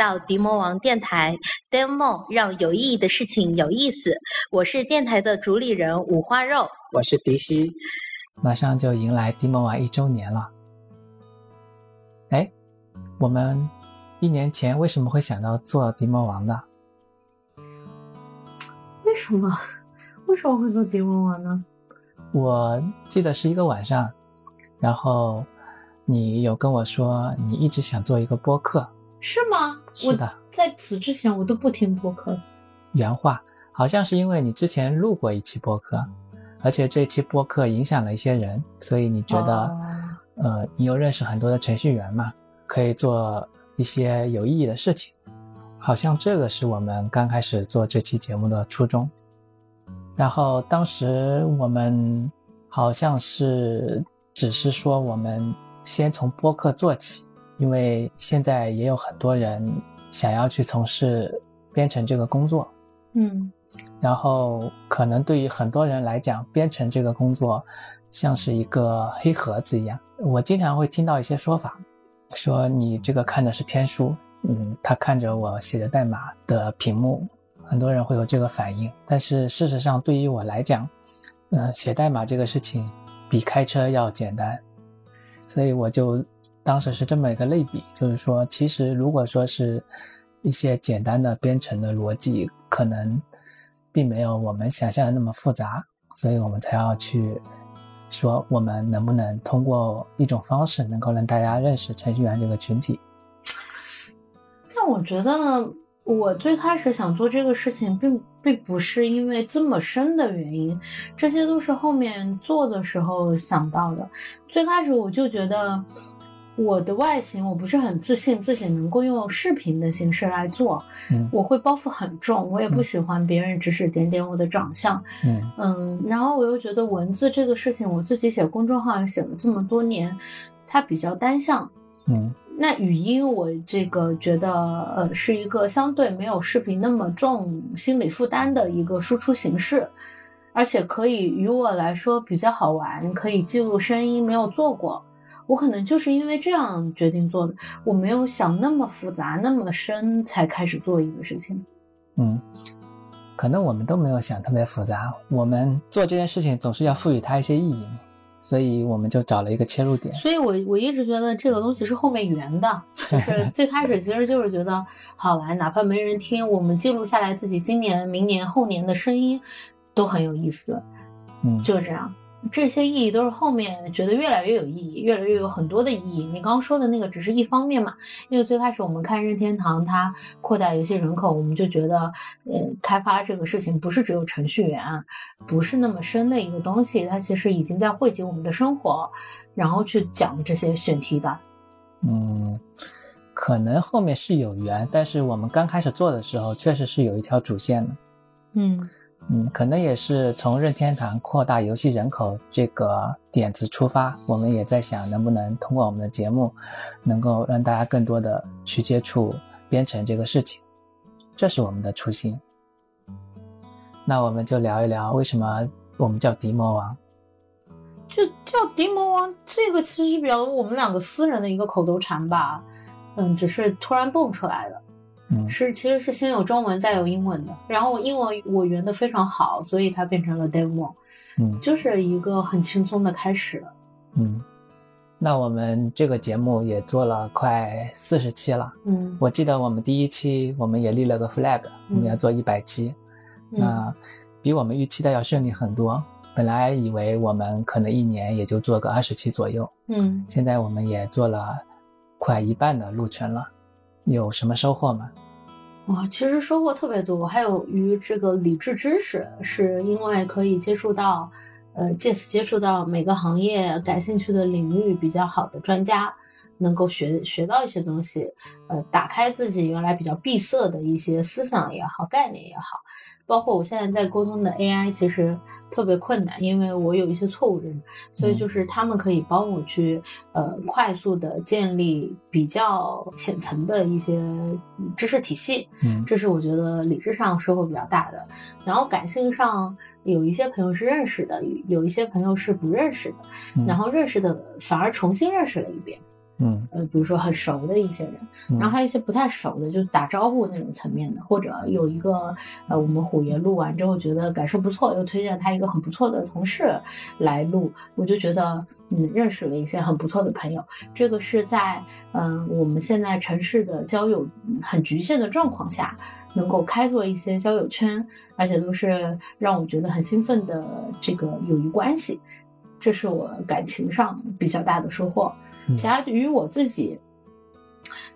到迪魔王电台，Demo 让有意义的事情有意思。我是电台的主理人五花肉，我是迪西。马上就迎来迪魔王一周年了。哎，我们一年前为什么会想到做迪魔王呢？为什么？为什么会做迪魔王呢？我记得是一个晚上，然后你有跟我说你一直想做一个播客。是吗？是的，在此之前我都不听播客。原话好像是因为你之前录过一期播客，而且这期播客影响了一些人，所以你觉得，呃，你又认识很多的程序员嘛，可以做一些有意义的事情。好像这个是我们刚开始做这期节目的初衷。然后当时我们好像是只是说我们先从播客做起。因为现在也有很多人想要去从事编程这个工作，嗯，然后可能对于很多人来讲，编程这个工作像是一个黑盒子一样。我经常会听到一些说法，说你这个看的是天书，嗯，他看着我写着代码的屏幕，很多人会有这个反应。但是事实上，对于我来讲，嗯，写代码这个事情比开车要简单，所以我就。当时是这么一个类比，就是说，其实如果说是一些简单的编程的逻辑，可能并没有我们想象的那么复杂，所以我们才要去说，我们能不能通过一种方式，能够让大家认识程序员这个群体。但我觉得，我最开始想做这个事情，并并不是因为这么深的原因，这些都是后面做的时候想到的。最开始我就觉得。我的外形我不是很自信，自己能够用视频的形式来做，我会包袱很重，我也不喜欢别人指指点点我的长相，嗯嗯，然后我又觉得文字这个事情，我自己写公众号也写了这么多年，它比较单向，嗯，那语音我这个觉得呃是一个相对没有视频那么重心理负担的一个输出形式，而且可以于我来说比较好玩，可以记录声音，没有做过。我可能就是因为这样决定做的，我没有想那么复杂、那么深才开始做一个事情。嗯，可能我们都没有想特别复杂，我们做这件事情总是要赋予它一些意义嘛，所以我们就找了一个切入点。所以我我一直觉得这个东西是后面圆的，就 是最开始其实就是觉得好玩，哪怕没人听，我们记录下来自己今年、明年、后年的声音都很有意思。嗯，就是这样。这些意义都是后面觉得越来越有意义，越来越有很多的意义。你刚刚说的那个只是一方面嘛？因为最开始我们看任天堂，它扩大游戏人口，我们就觉得，呃，开发这个事情不是只有程序员，不是那么深的一个东西，它其实已经在汇集我们的生活，然后去讲这些选题的。嗯，可能后面是有缘，但是我们刚开始做的时候，确实是有一条主线的。嗯。嗯，可能也是从任天堂扩大游戏人口这个点子出发，我们也在想能不能通过我们的节目，能够让大家更多的去接触编程这个事情，这是我们的初心。那我们就聊一聊为什么我们叫迪魔王，就叫迪魔王，这个其实是比较我们两个私人的一个口头禅吧，嗯，只是突然蹦出来的。是，其实是先有中文，再有英文的。然后我英文我圆的非常好，所以它变成了 demo，嗯，就是一个很轻松的开始。嗯，那我们这个节目也做了快四十期了。嗯，我记得我们第一期我们也立了个 flag，我们要做一百期，那比我们预期的要顺利很多。本来以为我们可能一年也就做个二十期左右，嗯，现在我们也做了快一半的路程了。有什么收获吗？哇，其实收获特别多，还有于这个理智知识，是因为可以接触到，呃，借此接触到每个行业感兴趣的领域比较好的专家，能够学学到一些东西，呃，打开自己原来比较闭塞的一些思想也好，概念也好。包括我现在在沟通的 AI，其实特别困难，因为我有一些错误认知，所以就是他们可以帮我去呃快速的建立比较浅层的一些知识体系，嗯，这是我觉得理智上收获比较大的。然后感性上有一些朋友是认识的，有一些朋友是不认识的，然后认识的反而重新认识了一遍。嗯呃，比如说很熟的一些人，嗯然后还有一些不太熟的，就打招呼那种层面的，或者有一个呃，我们虎爷录完之后觉得感受不错，又推荐他一个很不错的同事来录，我就觉得嗯，认识了一些很不错的朋友。这个是在嗯、我们现在城市的交友嗯很局限的状况下，能够开拓一些交友圈，而且都是让我觉得很兴奋的这个友谊关系。这是我感情上比较大的收获。嗯其他对于我自己，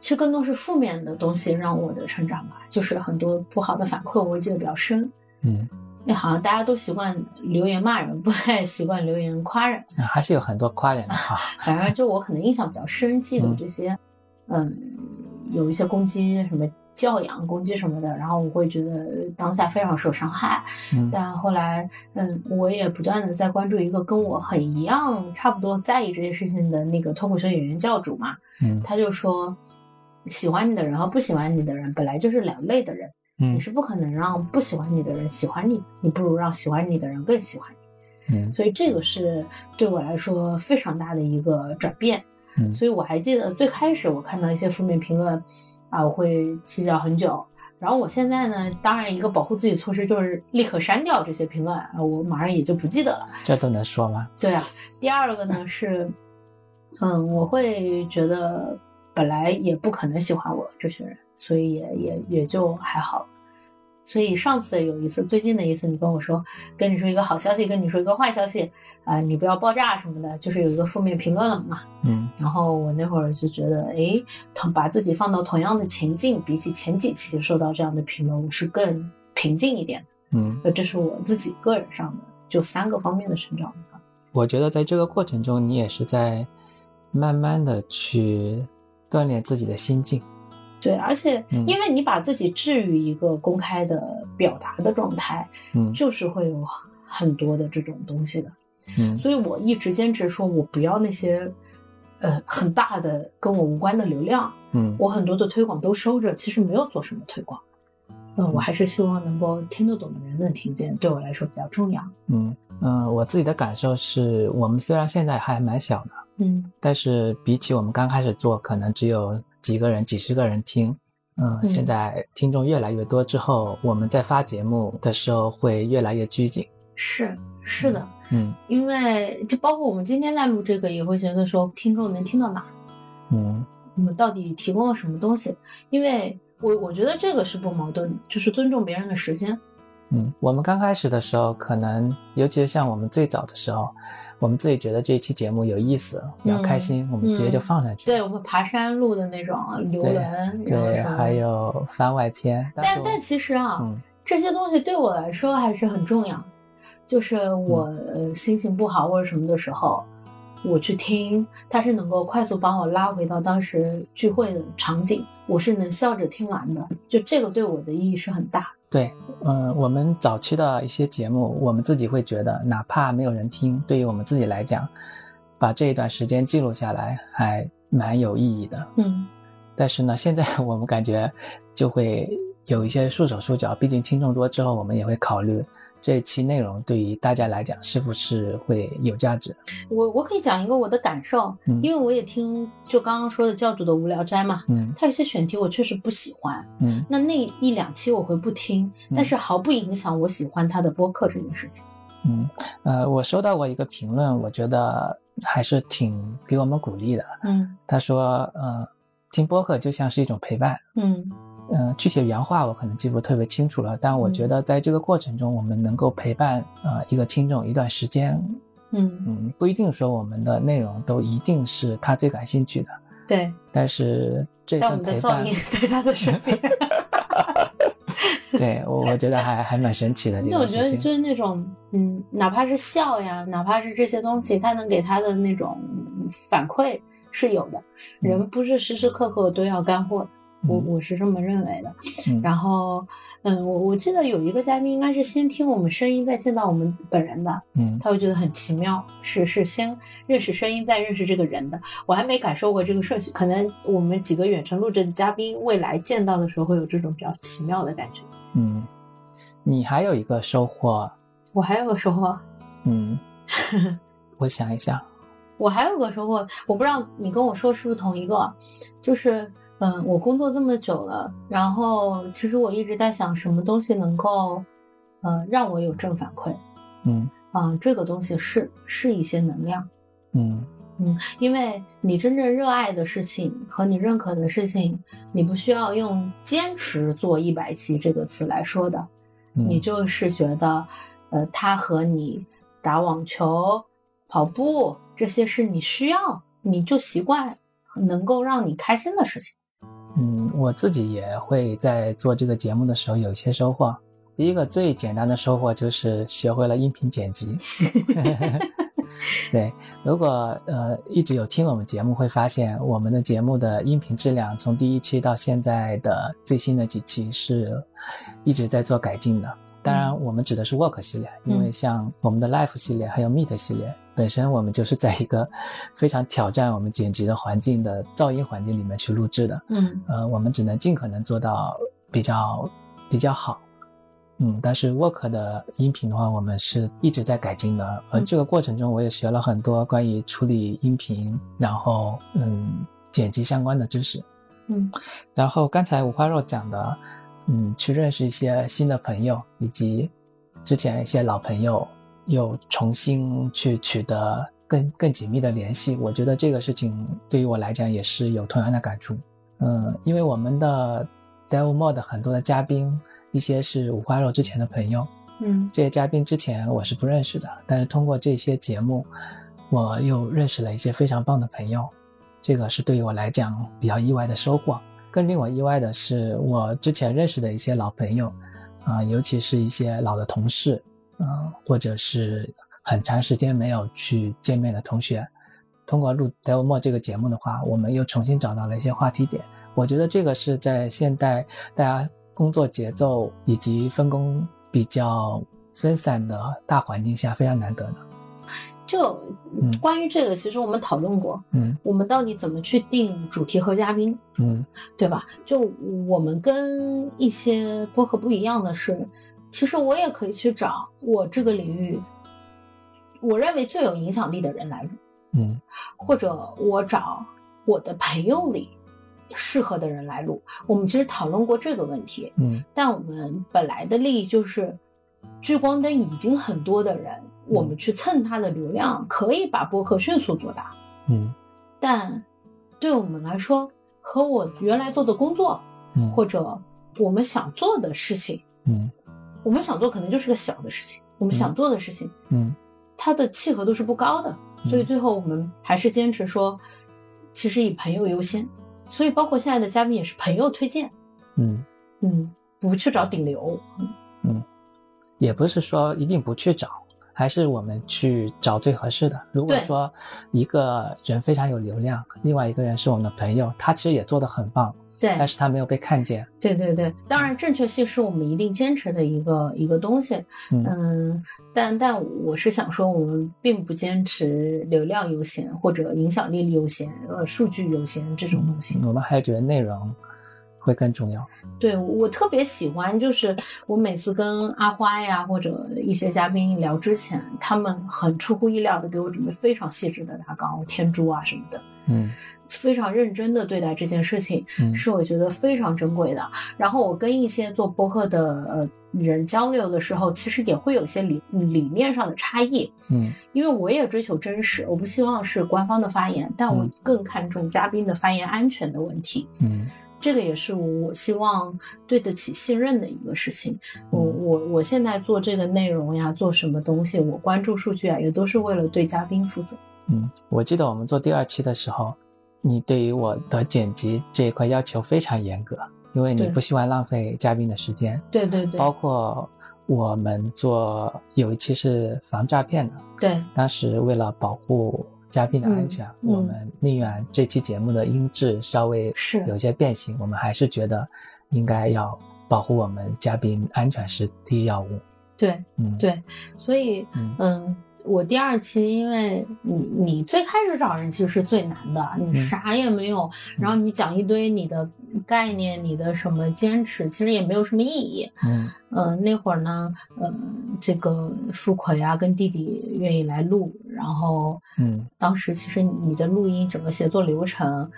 其实更多是负面的东西让我的成长吧，就是很多不好的反馈，我会记得比较深。嗯，那好像大家都习惯留言骂人，不太习惯留言夸人。啊还是有很多夸人的哈。反正就我可能印象比较深，记得这些，嗯，有一些攻击什么教养攻击什么的，然后我会觉得当下非常受伤害。嗯但后来，嗯，我也不断的在关注一个跟我很一样、差不多在意这些事情的那个脱口秀演员教主嘛，嗯他就说，喜欢你的人和不喜欢你的人本来就是两类的人，嗯你是不可能让不喜欢你的人喜欢你的，你不如让喜欢你的人更喜欢你。嗯所以这个是对我来说非常大的一个转变。嗯所以我还记得最开始我看到一些负面评论，啊，我会计较很久。然后我现在呢，当然一个保护自己措施就是立刻删掉这些评论，啊，我马上也就不记得了。这都能说吗？对啊，第二个呢是，嗯，我会觉得本来也不可能喜欢我这群人，所以也也也就还好。所以上次有一次，最近的一次，你跟我说，跟你说一个好消息，跟你说一个坏消息，啊、你不要爆炸什么的，就是有一个负面评论了嘛。嗯然后我那会儿就觉得，哎，同把自己放到同样的情境，比起前几期受到这样的评论，我是更平静一点的。嗯，呃，这是我自己个人上的就三个方面的成长。我觉得在这个过程中，你也是在慢慢的去锻炼自己的心境。对，而且嗯因为你把自己置于一个公开的表达的状态，嗯就是会有很多的这种东西的。嗯所以我一直坚持说，我不要那些呃很大的跟我无关的流量，嗯我很多的推广都收着，其实没有做什么推广。嗯，我还是希望能够听得懂的人能听见，对我来说比较重要。嗯嗯，我自己的感受是我们虽然现在还蛮小的，嗯但是比起我们刚开始做，可能只有几个人、几十个人听。嗯，嗯现在听众越来越多之后，我们在发节目的时候会越来越拘谨。是是的，嗯因为就包括我们今天在录这个，也会觉得说听众能听到哪，嗯我们到底提供了什么东西？因为我我觉得这个是不矛盾的，就是尊重别人的时间。嗯，我们刚开始的时候，可能尤其是像我们最早的时候，我们自己觉得这一期节目有意思，比较开心，我们直接就放上去。嗯对我们爬山录的那种游对轮，对，还有番外篇。但但但其实啊，嗯这些东西对我来说还是很重要的。就是我、心情不好或者什么的时候，我去听，它是能够快速把我拉回到当时聚会的场景，我是能笑着听完的。就这个对我的意义是很大。对，嗯，我们早期的一些节目，我们自己会觉得，哪怕没有人听，对于我们自己来讲，把这一段时间记录下来还蛮有意义的。嗯但是呢，现在 我们感觉就会有一些束手束脚，毕竟听众多之后，我们也会考虑这一期内容对于大家来讲是不是会有价值。我我可以讲一个我的感受，嗯因为我也听就刚刚说的教主的无聊斋嘛，嗯他有些选题我确实不喜欢，嗯那那一两期我会不听，但是毫不影响我喜欢他的播客这件事情。嗯，呃，我收到过一个评论，我觉得还是挺给我们鼓励的。嗯他说，呃，听播客就像是一种陪伴。嗯嗯、具体的原话我可能记不特别清楚了，但我觉得在这个过程中，我们能够陪伴呃一个听众一段时间，嗯，嗯，不一定说我们的内容都一定是他最感兴趣的，对。但是这但我们的噪份陪伴音，对他的身边，对我我觉得还还蛮神奇的这就我。觉得就是那种，嗯，哪怕是笑呀，哪怕是这些东西，他能给他的那种反馈是有的。嗯人不是时时刻刻都要干货的，我嗯我是这么认为的。嗯然后，嗯，我我记得有一个嘉宾应该是先听我们声音，再见到我们本人的，嗯他会觉得很奇妙，是是先认识声音，再认识这个人的。我还没感受过这个顺序，可能我们几个远程录制的嘉宾，未来见到的时候会有这种比较奇妙的感觉。嗯，你还有一个收获，我还有个收获，嗯，我想一想，我还有个收获，我不知道你跟我说是不是同一个，就是嗯，我工作这么久了，然后其实我一直在想，什么东西能够呃让我有正反馈，嗯啊、这个东西是是一些能量。嗯嗯，因为你真正热爱的事情和你认可的事情，你不需要用“坚持做一百期”这个词来说的，嗯，你就是觉得，呃，它和你打网球、跑步这些是你需要，你就习惯能够让你开心的事情。嗯，我自己也会在做这个节目的时候有一些收获。第一个最简单的收获就是学会了音频剪辑。对，如果呃一直有听我们节目，会发现我们的节目的音频质量从第一期到现在的最新的几期是一直在做改进的。当然，我们指的是 Work 系列，因为像我们的 Life 系列还有 Meet 系列，本身我们就是在一个非常挑战我们剪辑的环境的噪音环境里面去录制的。嗯。呃，我们只能尽可能做到比较比较好，嗯，但是 Work 的音频的话，我们是一直在改进的，而嗯。这个过程中我也学了很多关于处理音频，然后嗯剪辑相关的知识，嗯。然后刚才五花肉讲的，嗯，去认识一些新的朋友，以及之前一些老朋友又重新去取得更更紧密的联系，我觉得这个事情对于我来讲也是有同样的感触。嗯，因为我们的 Devil Mode 很多的嘉宾，一些是五花肉之前的朋友，嗯这些嘉宾之前我是不认识的，但是通过这些节目，我又认识了一些非常棒的朋友，这个是对于我来讲比较意外的收获。更令我意外的是，我之前认识的一些老朋友，啊、尤其是一些老的同事，啊、或者是很长时间没有去见面的同学，通过录《Demo》这个节目的话，我们又重新找到了一些话题点。我觉得这个是在现代大家工作节奏以及分工比较分散的大环境下非常难得的。就嗯关于这个，其实我们讨论过，嗯我们到底怎么去定主题和嘉宾。嗯对吧？就我们跟一些播客不一样的是，其实我也可以去找我这个领域我认为最有影响力的人来录，嗯或者我找我的朋友里适合的人来录。我们其实讨论过这个问题，嗯但我们本来的利益就是聚光灯已经很多的人，我们去蹭他的流量，可以把播客迅速做大。嗯。但对我们来说，和我原来做的工作，嗯。或者我们想做的事情，嗯。我们想做可能就是个小的事情，我们想做的事情，嗯。它的契合度是不高的，所以最后我们还是坚持说，其实以朋友优先。所以包括现在的嘉宾也是朋友推荐，嗯，嗯，不去找顶流，嗯。也不是说一定不去找，还是我们去找最合适的。如果说一个人非常有流量，另外一个人是我们的朋友，他其实也做得很棒，对但是他没有被看见。对对对，当然正确性是我们一定坚持的一个一个东西，嗯嗯，但但我是想说，我们并不坚持流量优先或者影响力优先，呃，数据优先这种东西。我们还觉得内容会更重要。对我特别喜欢，就是我每次跟阿花呀或者一些嘉宾聊之前，他们很出乎意料的给我准备非常细致的大纲、天珠啊什么的，嗯非常认真的对待这件事情，嗯是我觉得非常珍贵的。然后我跟一些做播客的呃人交流的时候，其实也会有一些理理念上的差异，嗯因为我也追求真实，我不希望是官方的发言，但我嗯更看重嘉宾的发言安全的问题。嗯这个也是我希望对得起信任的一个事情。我我我现在做这个内容呀，做什么东西，我关注数据啊，也都是为了对嘉宾负责。嗯，我记得我们做第二期的时候，你对于我的剪辑这一块要求非常严格，因为你不希望浪费嘉宾的时间。对对对包括我们做有一期是防诈骗的，对当时为了保护嘉宾的安全，嗯我们宁愿这期节目的音质稍微是。有些变形，我们还是觉得应该要保护我们嘉宾安全是第一要务。对嗯，，对，所以嗯。嗯，我第二期，因为你你最开始找人其实是最难的，你啥也没有，然后你讲一堆你的概念、你的什么坚持，其实也没有什么意义。嗯。呃，那会儿呢，呃，这个付奎啊跟弟弟愿意来录，然后嗯当时其实你的录音整个写作流程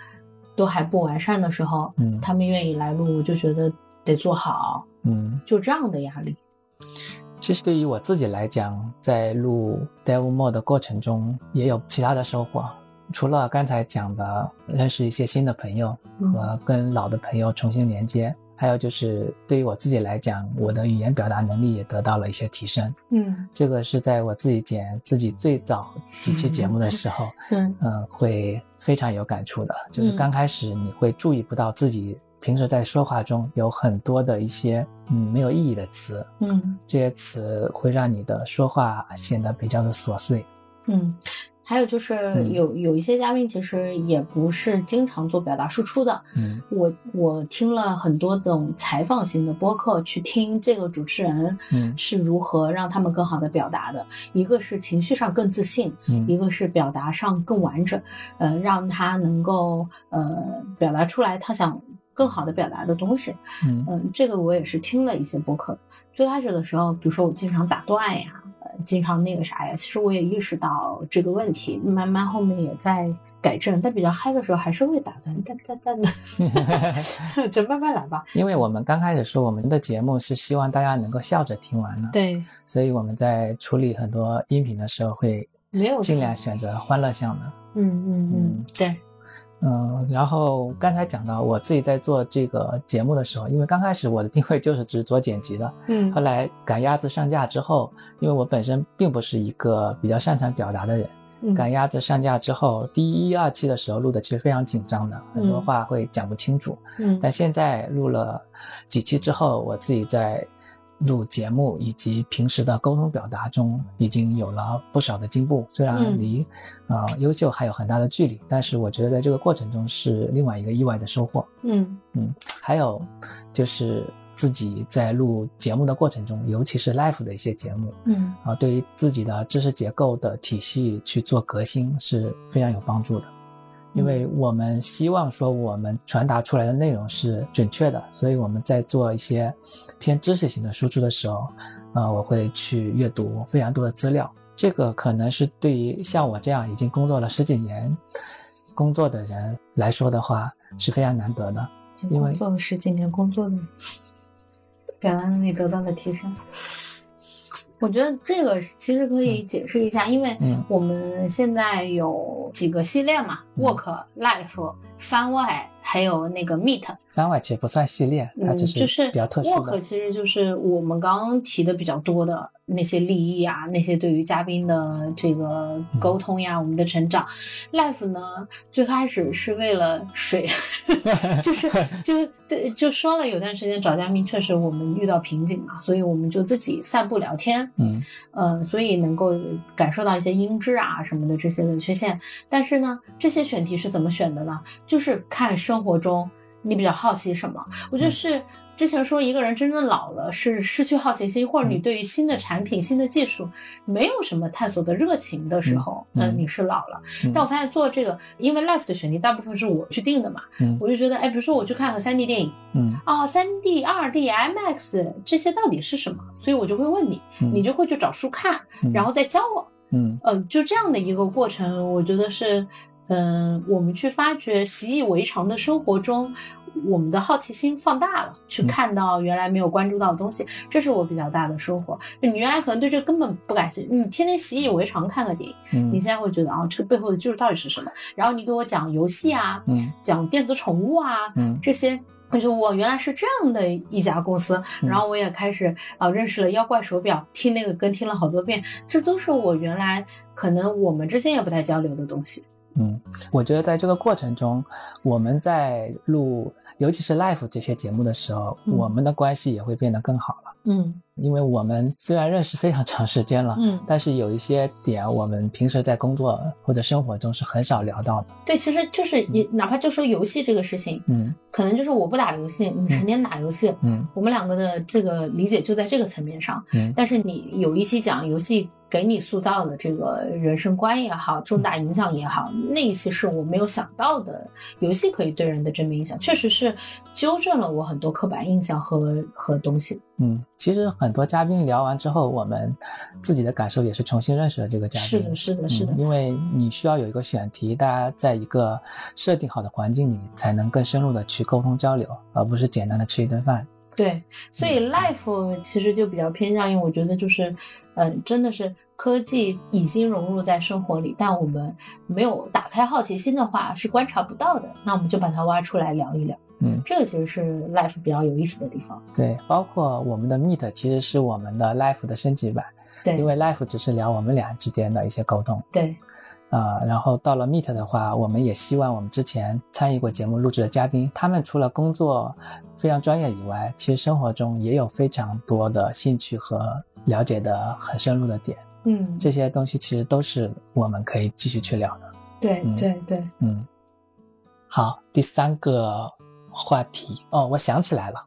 都还不完善的时候，嗯他们愿意来录，我就觉得得做好，嗯。就这样的压力。其实对于我自己来讲，在录 Devil More 的过程中，也有其他的收获。除了刚才讲的认识一些新的朋友嗯和跟老的朋友重新连接，还有就是对于我自己来讲，我的语言表达能力也得到了一些提升。嗯这个是在我自己剪自己最早几期节目的时候，嗯嗯，会非常有感触的。就是嗯刚开始你会注意不到自己平时在说话中有很多的一些嗯没有意义的词，嗯这些词会让你的说话显得比较的琐碎。嗯，还有就是嗯有有一些嘉宾其实也不是经常做表达输出的。嗯我我听了很多种采访型的播客，去听这个主持人嗯是如何让他们更好的表达的。一个是情绪上更自信，一嗯个是表达上更完整，呃，让他能够呃表达出来他想更好的表达的东西。嗯嗯，这个我也是听了一些播客。最开始的时候，比如说我经常打断呀，呃，经常那个啥呀，其实我也意识到这个问题，慢慢后面也在改正。但比较嗨的时候还是会打断，哒哒哒的，就慢慢来吧。因为我们刚开始说我们的节目是希望大家能够笑着听完的，对，所以我们在处理很多音频的时候会没有尽量选择欢乐向的。嗯嗯嗯，对，嗯，然后刚才讲到我自己在做这个节目的时候，因为刚开始我的定位就是只做剪辑的，嗯。后来赶鸭子上架之后，因为我本身并不是一个比较擅长表达的人，嗯。赶鸭子上架之后，第一二期的时候录的其实非常紧张的，很多嗯。话会讲不清楚。嗯。但现在录了几期之后，我自己在录节目以及平时的沟通表达中，已经有了不少的进步。虽然嗯离、呃优秀还有很大的距离，但是我觉得在这个过程中是另外一个意外的收获。嗯嗯还有就是自己在录节目的过程中，尤其是 live 的一些节目嗯啊，对于自己的知识结构的体系去做革新是非常有帮助的。因为我们希望说我们传达出来的内容是准确的，所以我们在做一些偏知识型的输出的时候，呃，我会去阅读非常多的资料。这个可能是对于像我这样已经工作了十几年工作的人来说的话是非常难得的。因为做了十几年工作的，表达能力得到了提升。我觉得这个其实可以解释一下，因为嗯我们现在有几个系列嘛、嗯。W o r k Life、番外，还有那个 Meet。番外其实不算系列，它嗯，只就是比较特殊 Work 的。其实就是我们刚刚提的比较多的那些利益啊，那些对于嘉宾的这个嗯沟通呀，我们的成长。Life 呢，最开始是为了水，就是就就就说了有段时间找嘉宾，确实我们遇到瓶颈嘛，所以我们就自己散步聊天，嗯呃，所以能够感受到一些音质啊什么的这些的缺陷。但是呢，这些选题是怎么选的呢？就是看生活中你比较好奇什么。我觉得嗯是之前说一个人真正老了是失去好奇心，或者你嗯对于新的产品、新的技术没有什么探索的热情的时候，嗯嗯你是老了。嗯但我发现做这个，因为 Life 的选题大部分是我去定的嘛，嗯我就觉得，哎，比如说我去看个三 D 电影嗯啊，三 D、二 D、IMAX 这些到底是什么？所以我就会问你，嗯你就会去找书看，嗯然后再教我。嗯嗯，就这样的一个过程，我觉得是，嗯，我们去发掘习以为常的生活中，我们的好奇心放大了，去嗯看到原来没有关注到的东西，这是我比较大的收获。就你原来可能对这根本不感兴趣，你天天习以为常看个电影，嗯你现在会觉得啊，这个背后的技术到底是什么？然后你给我讲游戏啊，嗯讲电子宠物啊，嗯这些。就是我原来是这样的一家公司，嗯然后我也开始啊、认识了妖怪手表，听那个歌听了好多遍，这都是我原来可能我们之间也不太交流的东西。嗯，我觉得在这个过程中，我们在录，尤其是 live 这些节目的时候，嗯我们的关系也会变得更好了。嗯因为我们虽然认识非常长时间了，嗯，但是有一些点我们平时在工作或者生活中是很少聊到的。对，其实就是你哪怕就说游戏这个事情，嗯可能就是我不打游戏，你成天打游戏，嗯我们两个的这个理解就在这个层面上。嗯但是你有一期讲游戏给你塑造的这个人生观也好，重大影响也好，那一期是我没有想到的游戏可以对人的正面影响，确实是纠正了我很多刻板印象和和东西。嗯，其实很多嘉宾聊完之后，我们自己的感受也是重新认识了这个嘉宾。是的，是的，是的。因为你需要有一个选题，大家在一个设定好的环境里，才能更深入的去沟通交流，而不是简单的吃一顿饭。对，所以 life 其实就比较偏向于，我觉得就是，嗯，真的是科技已经融入在生活里，但我们没有打开好奇心的话，是观察不到的。那我们就把它挖出来聊一聊。嗯，这个其实是 life 比较有意思的地方。对，包括我们的 meet 其实是我们的 life 的升级版。对，因为 life 只是聊我们俩之间的一些沟通。对。啊，然后到了 Meet 的话，我们也希望我们之前参与过节目录制的嘉宾，他们除了工作非常专业以外，其实生活中也有非常多的兴趣和了解的很深入的点。嗯，这些东西其实都是我们可以继续去聊的。对对对，嗯。好，第三个话题哦，我想起来了，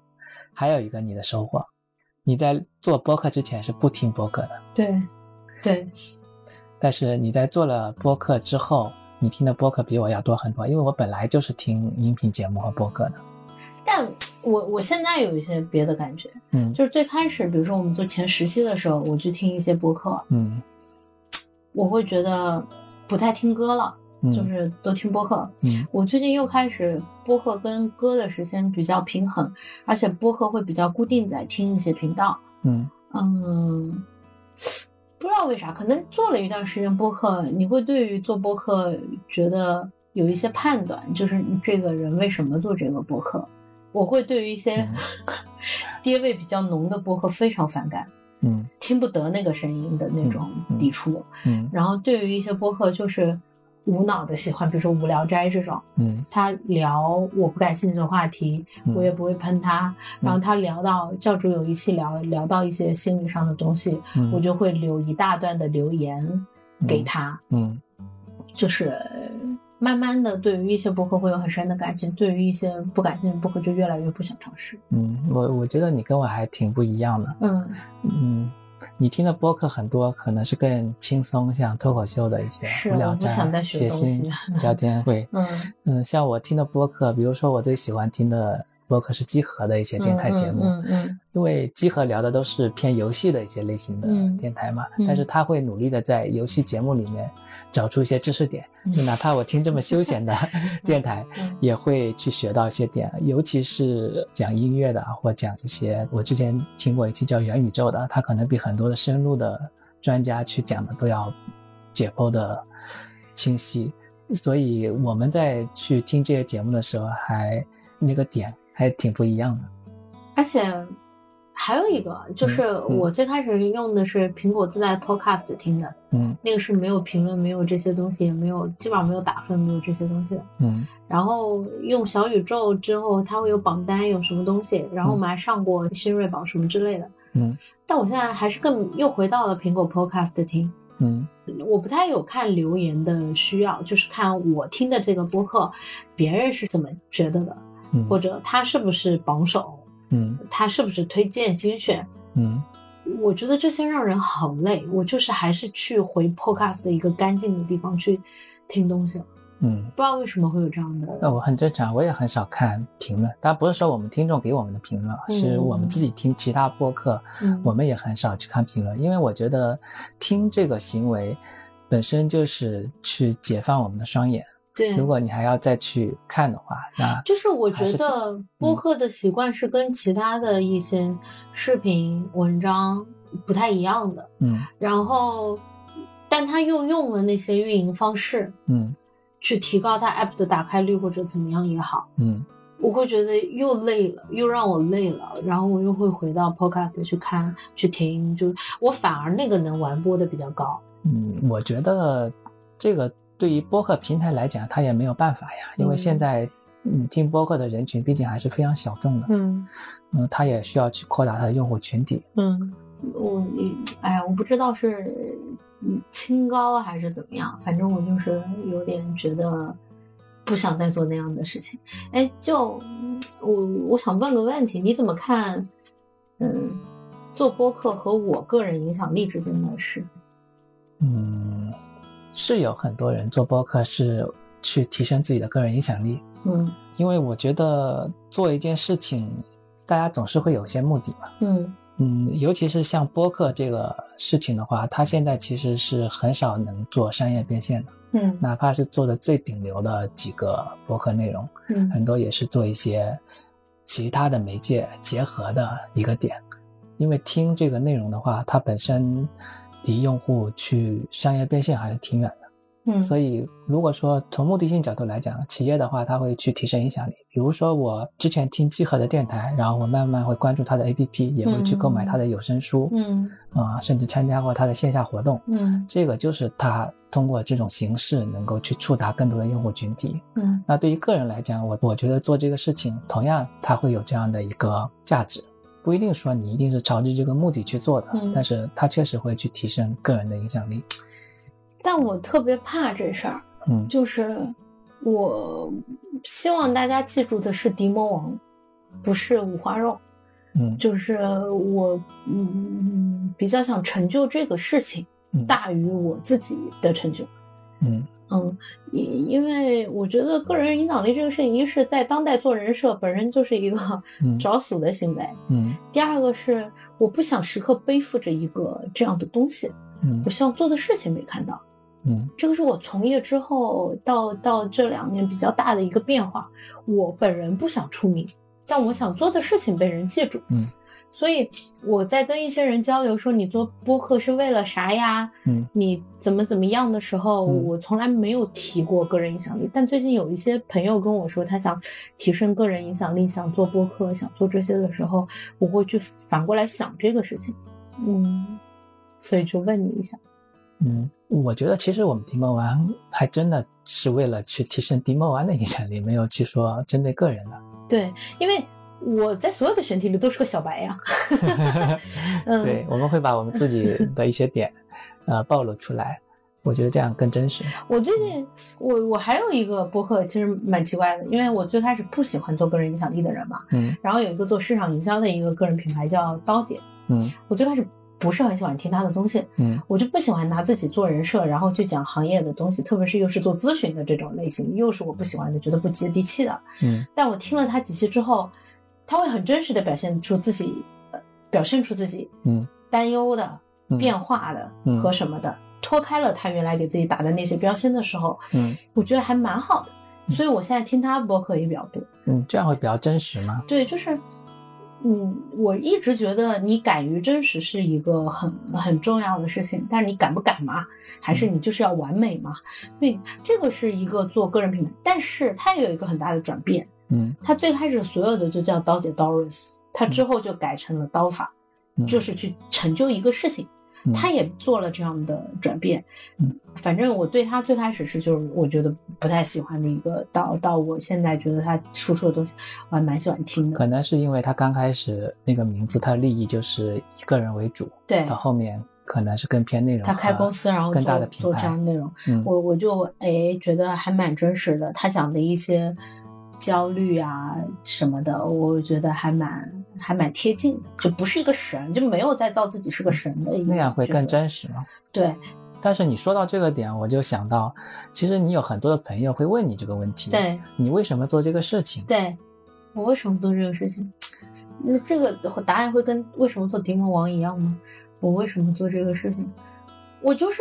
还有一个你的收获，你在做播客之前是不听播客的。对，对。但是你在做了播客之后，你听的播客比我要多很多，因为我本来就是听音频节目和播客的。但我我现在有一些别的感觉，嗯，就是最开始，比如说我们做前十期的时候，我去听一些播客，嗯，我会觉得不太听歌了，就是都听播客。嗯，我最近又开始播客跟歌的时间比较平衡，而且播客会比较固定在听一些频道。嗯嗯。不知道为啥，可能做了一段时间播客，你会对于做播客觉得有一些判断，就是这个人为什么做这个播客。我会对于一些 爹味比较浓的播客非常反感，嗯，听不得那个声音的那种抵触，嗯，然后对于一些播客就是。无脑的喜欢，比如说《无聊斋》这种，嗯，他聊我不感兴趣的话题，我也不会喷他。然后他聊到教主有一期聊聊到一些心理上的东西，我就会留一大段的留言给他。嗯，就是慢慢的，对于一些博客会有很深的感情，对于一些不感兴趣博客就越来越不想尝试。嗯，我我觉得你跟我还挺不一样的。嗯嗯。你听的播客很多，可能是更轻松，像脱口秀的一些无聊站、写信、聊天会。嗯嗯，像我听的播客，比如说我最喜欢听的。播客是集合的一些电台节目，嗯嗯，因为集合聊的都是偏游戏的一些类型的电台嘛，但是他会努力的在游戏节目里面找出一些知识点，就哪怕我听这么 休闲的电台，也会去学到一些点，尤其是讲音乐的或讲一些，我之前听过一期叫元宇宙的，他可能比很多的深入的专家去讲的都要解剖的清晰，所以我们在去听这些节目的时候，还那个点。还挺不一样的，而且还有一个就是我最开始用的是苹果自带 Podcast 听的，嗯，那个是没有评论、没有这些东西，也没有基本上没有打分、没有这些东西的，嗯。然后用小宇宙之后，它会有榜单，有什么东西，然后我们还上过新锐榜什么之类的，嗯。但我现在还是更又回到了苹果 Podcast 听，嗯，我不太有看留言的需要，就是看我听的这个播客，别人是怎么觉得的。或者他是不是榜首？嗯，他是不是推荐精选？嗯，我觉得这些让人好累。我就是还是去回 Podcast 的一个干净的地方去听东西。嗯，不知道为什么会有这样的。那我很正常，我也很少看评论。当然不是说我们听众给我们的评论，是我们自己听其他播客，我们也很少去看评论，因为我觉得听这个行为本身就是去解放我们的双眼。对，如果你还要再去看的话，那 就是我觉得播客的习惯是跟其他的一些视频文章不太一样的。嗯，然后，但他又用了那些运营方式，嗯，去提高他 app 的打开率或者怎么样也好，嗯，我会觉得又累了，又让我累了，然后我又会回到 podcast 去看去听，就我反而那个能完播的比较高。嗯，我觉得这个。对于播客平台来讲，他也没有办法呀，因为现在，嗯，听播客的人群毕竟还是非常小众的，嗯，嗯，他也需要去扩大他的用户群体，嗯，我，哎呀，我不知道是清高还是怎么样，反正我就是有点觉得不想再做那样的事情。哎，就我我想问个问题，你怎么看？嗯，做播客和我个人影响力之间的事？嗯，是有很多人做播客是去提升自己的个人影响力，嗯因为我觉得做一件事情，大家总是会有些目的嘛。嗯嗯，尤其是像播客这个事情的话，它现在其实是很少能做商业变现的，嗯哪怕是做的最顶流的几个播客内容，嗯很多也是做一些其他的媒介结合的一个点。因为听这个内容的话，它本身离用户去商业变现还是挺远的。嗯，所以，如果说从目的性角度来讲，企业的话，它会去提升影响力。比如说，我之前听集合的电台，然后我慢慢会关注它的 APP，也会去购买它的有声书，嗯啊、甚至参加过它的线下活动。嗯这个就是它通过这种形式能够去触达更多的用户群体。嗯那对于个人来讲，我我觉得做这个事情，同样它会有这样的一个价值，不一定说你一定是朝着这个目的去做的，嗯但是它确实会去提升个人的影响力。但我特别怕这事儿，嗯就是我希望大家记住的是迪魔王，不是五花肉。嗯就是我嗯比较想成就这个事情嗯大于我自己的成就。嗯嗯，因因为我觉得个人影响力这个事情，一是在当代做人设本身就是一个嗯找死的行为，嗯第二个是我不想时刻背负着一个这样的东西，嗯我希望做的事情没看到。嗯这个是我从业之后到到这两年比较大的一个变化。我本人不想出名，但我想做的事情被人记住。嗯，所以我在跟一些人交流说你做播客是为了啥呀？嗯你怎么怎么样的时候，嗯我从来没有提过个人影响力。但最近有一些朋友跟我说，他想提升个人影响力，想做播客，想做这些的时候，我会去反过来想这个事情。嗯，所以就问你一下。嗯，我觉得其实我们迪莫玩还真的是为了去提升迪莫玩的影响力，没有去说针对个人的。对，因为我在所有的选题里都是个小白呀。嗯，对，我们会把我们自己的一些点，呃，暴露出来。我觉得这样更真实。我最近我我还有一个播客，其实蛮奇怪的，因为我最开始不喜欢做个人影响力的人嘛，嗯然后有一个做市场营销的一个个人品牌叫刀姐，嗯我最开始不是很喜欢听他的东西，嗯我就不喜欢拿自己做人设，然后去讲行业的东西，特别是又是做咨询的这种类型，又是我不喜欢的，觉得不接地气的。嗯但我听了他几期之后，他会很真实的表现出自己，呃，表现出自己嗯担忧的、嗯变化的嗯和什么的，脱开了他原来给自己打的那些标签的时候，嗯我觉得还蛮好的。所以我现在听他播客也比较多。嗯，这样会比较真实吗？对，就是，嗯，我一直觉得你敢于真实是一个很很重要的事情，但是你敢不敢嘛？还是你就是要完美嘛？所以这个是一个做个人品牌，但是它也有一个很大的转变。嗯。他最开始所有的就叫刀姐 Doris，他之后就改成了刀法，嗯。就是去成就一个事情。嗯。他也做了这样的转变，嗯，反正我对他最开始是就是我觉得不太喜欢的一个，到到我现在觉得他输出的东西我还蛮喜欢听的，可能是因为他刚开始那个名字，他的利益就是以个人为主，对到后面可能是更偏内容。他开公司然后更大做做这样的内容，嗯。我我就哎觉得还蛮真实的，他讲的一些焦虑啊什么的，我觉得还蛮还蛮贴近的，就不是一个神，就没有再造自己是个神的一个那样会更真实吗？对但是你说到这个点，我就想到，其实你有很多的朋友会问你这个问题，对你为什么做这个事情？对，我为什么做这个事情？那这个答案会跟为什么做迪魔王一样吗？我为什么做这个事情？我就是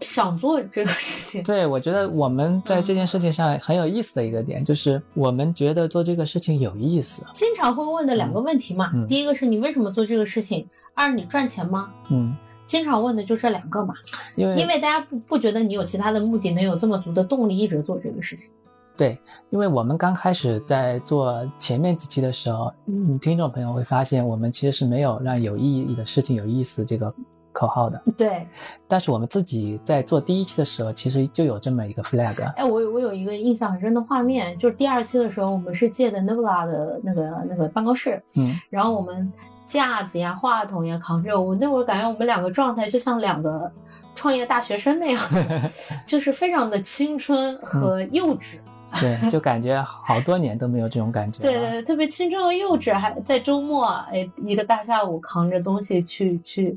想做这个事情。对，我觉得我们在嗯这件事情上很有意思的一个点，就是我们觉得做这个事情有意思。经常会问的两个问题嘛，第一个是你为什么做这个事情？二你赚钱吗？嗯，经常问的就这两个嘛，因为因为大家不不觉得你有其他的目的，能有这么足的动力一直做这个事情。对，因为我们刚开始在做前面几期的时候，嗯，听众朋友会发现我们其实是没有让有意义的事情有意思这个口号的，对，但是我们自己在做第一期的时候，其实就有这么一个 flag。哎，我有我有一个印象很深的画面，就是第二期的时候，我们是借的 Nivla 的那个那个办公室，嗯然后我们架子呀、话筒呀扛着，我那会儿感觉我们两个状态就像两个创业大学生那样，就是非常的青春和幼稚。对，就感觉好多年都没有这种感觉。对 对，对特别青春和幼稚，还在周末，哎，一个大下午扛着东西去去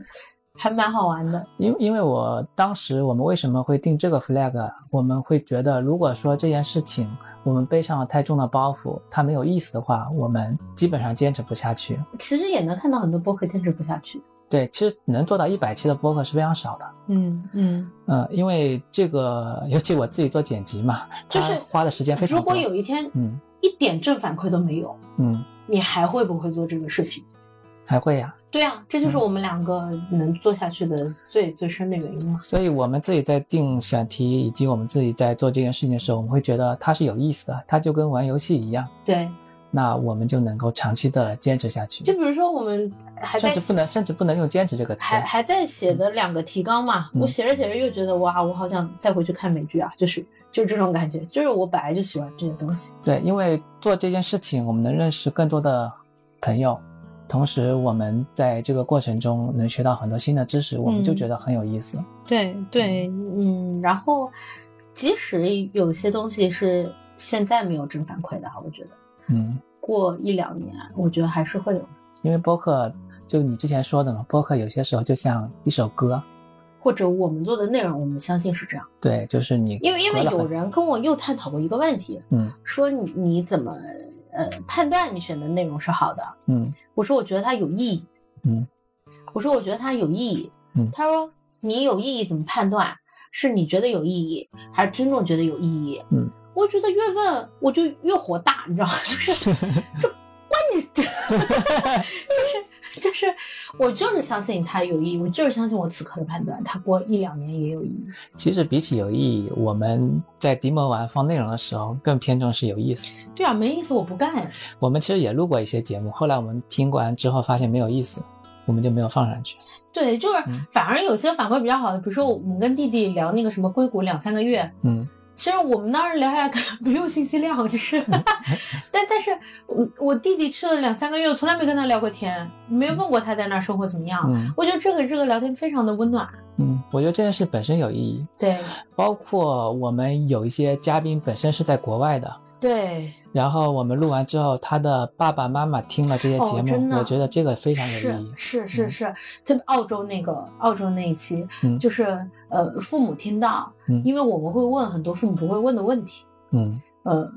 还蛮好玩的。因因为我当时我们为什么会定这个 flag？我们会觉得，如果说这件事情我们背上了太重的包袱，它没有意思的话，我们基本上坚持不下去。其实也能看到很多播客坚持不下去。对，其实能做到一百期的播客是非常少的。嗯嗯嗯，因为这个，尤其我自己做剪辑嘛，就是花的时间非常多。如果有一天，嗯，一点正反馈都没有，嗯，你还会不会做这个事情？还会呀。对呀，这就是我们两个能做下去的最最深的原因嘛。所以我们自己在定选题，以及我们自己在做这件事情的时候，我们会觉得它是有意思的，它就跟玩游戏一样。对。那我们就能够长期的坚持下去。就比如说，我们还甚至不能，甚至不能用“坚持”这个词。还还在写的两个提纲嘛，我写着写着又觉得哇，我好想再回去看美剧啊，就是就这种感觉，就是我本来就喜欢这些东西。对，因为做这件事情，我们能认识更多的朋友，同时我们在这个过程中能学到很多新的知识，我们就觉得很有意思。对对，嗯，然后即使有些东西是现在没有正反馈的，我觉得。嗯，过一两年，我觉得还是会有的。因为播客，就你之前说的嘛，播客有些时候就像一首歌，或者我们做的内容，我们相信是这样。对，就是你，因为因为有人跟我又探讨过一个问题，嗯，说你你怎么呃判断你选的内容是好的？嗯，我说我觉得它有意义，嗯，我说我觉得它有意义，嗯，他说你有意义怎么判断？是你觉得有意义，还是听众觉得有意义？嗯。我觉得越问我就越火大，你知道吗？就是 这关你，就是就是，我就是相信它有意义，我就是相信我此刻的判断，它过一两年也有意义。其实比起有意义，我们在 demo 完放内容的时候更偏重是有意思。对啊，没意思我不干。我们其实也录过一些节目，后来我们听完之后发现没有意思，我们就没有放上去。对，就是反而有些反馈比较好的，比如说我们跟弟弟聊那个什么硅谷两三个月，嗯。其实我们当时聊下来 没有信息量，就是，但但是我我弟弟去了两三个月，我从来没跟他聊过天，没问过他在那儿生活怎么样。我觉得这个这个聊天非常的温暖。嗯，我觉得这件事本身有意义。对，包括我们有一些嘉宾本身是在国外的。对。然后我们录完之后，他的爸爸妈妈听了这些节目，我觉得这个非常有意义。是是是是，就澳洲那个澳洲那一期，就是呃父母听到，因为我们会问很多父母不会问的问题，嗯呃，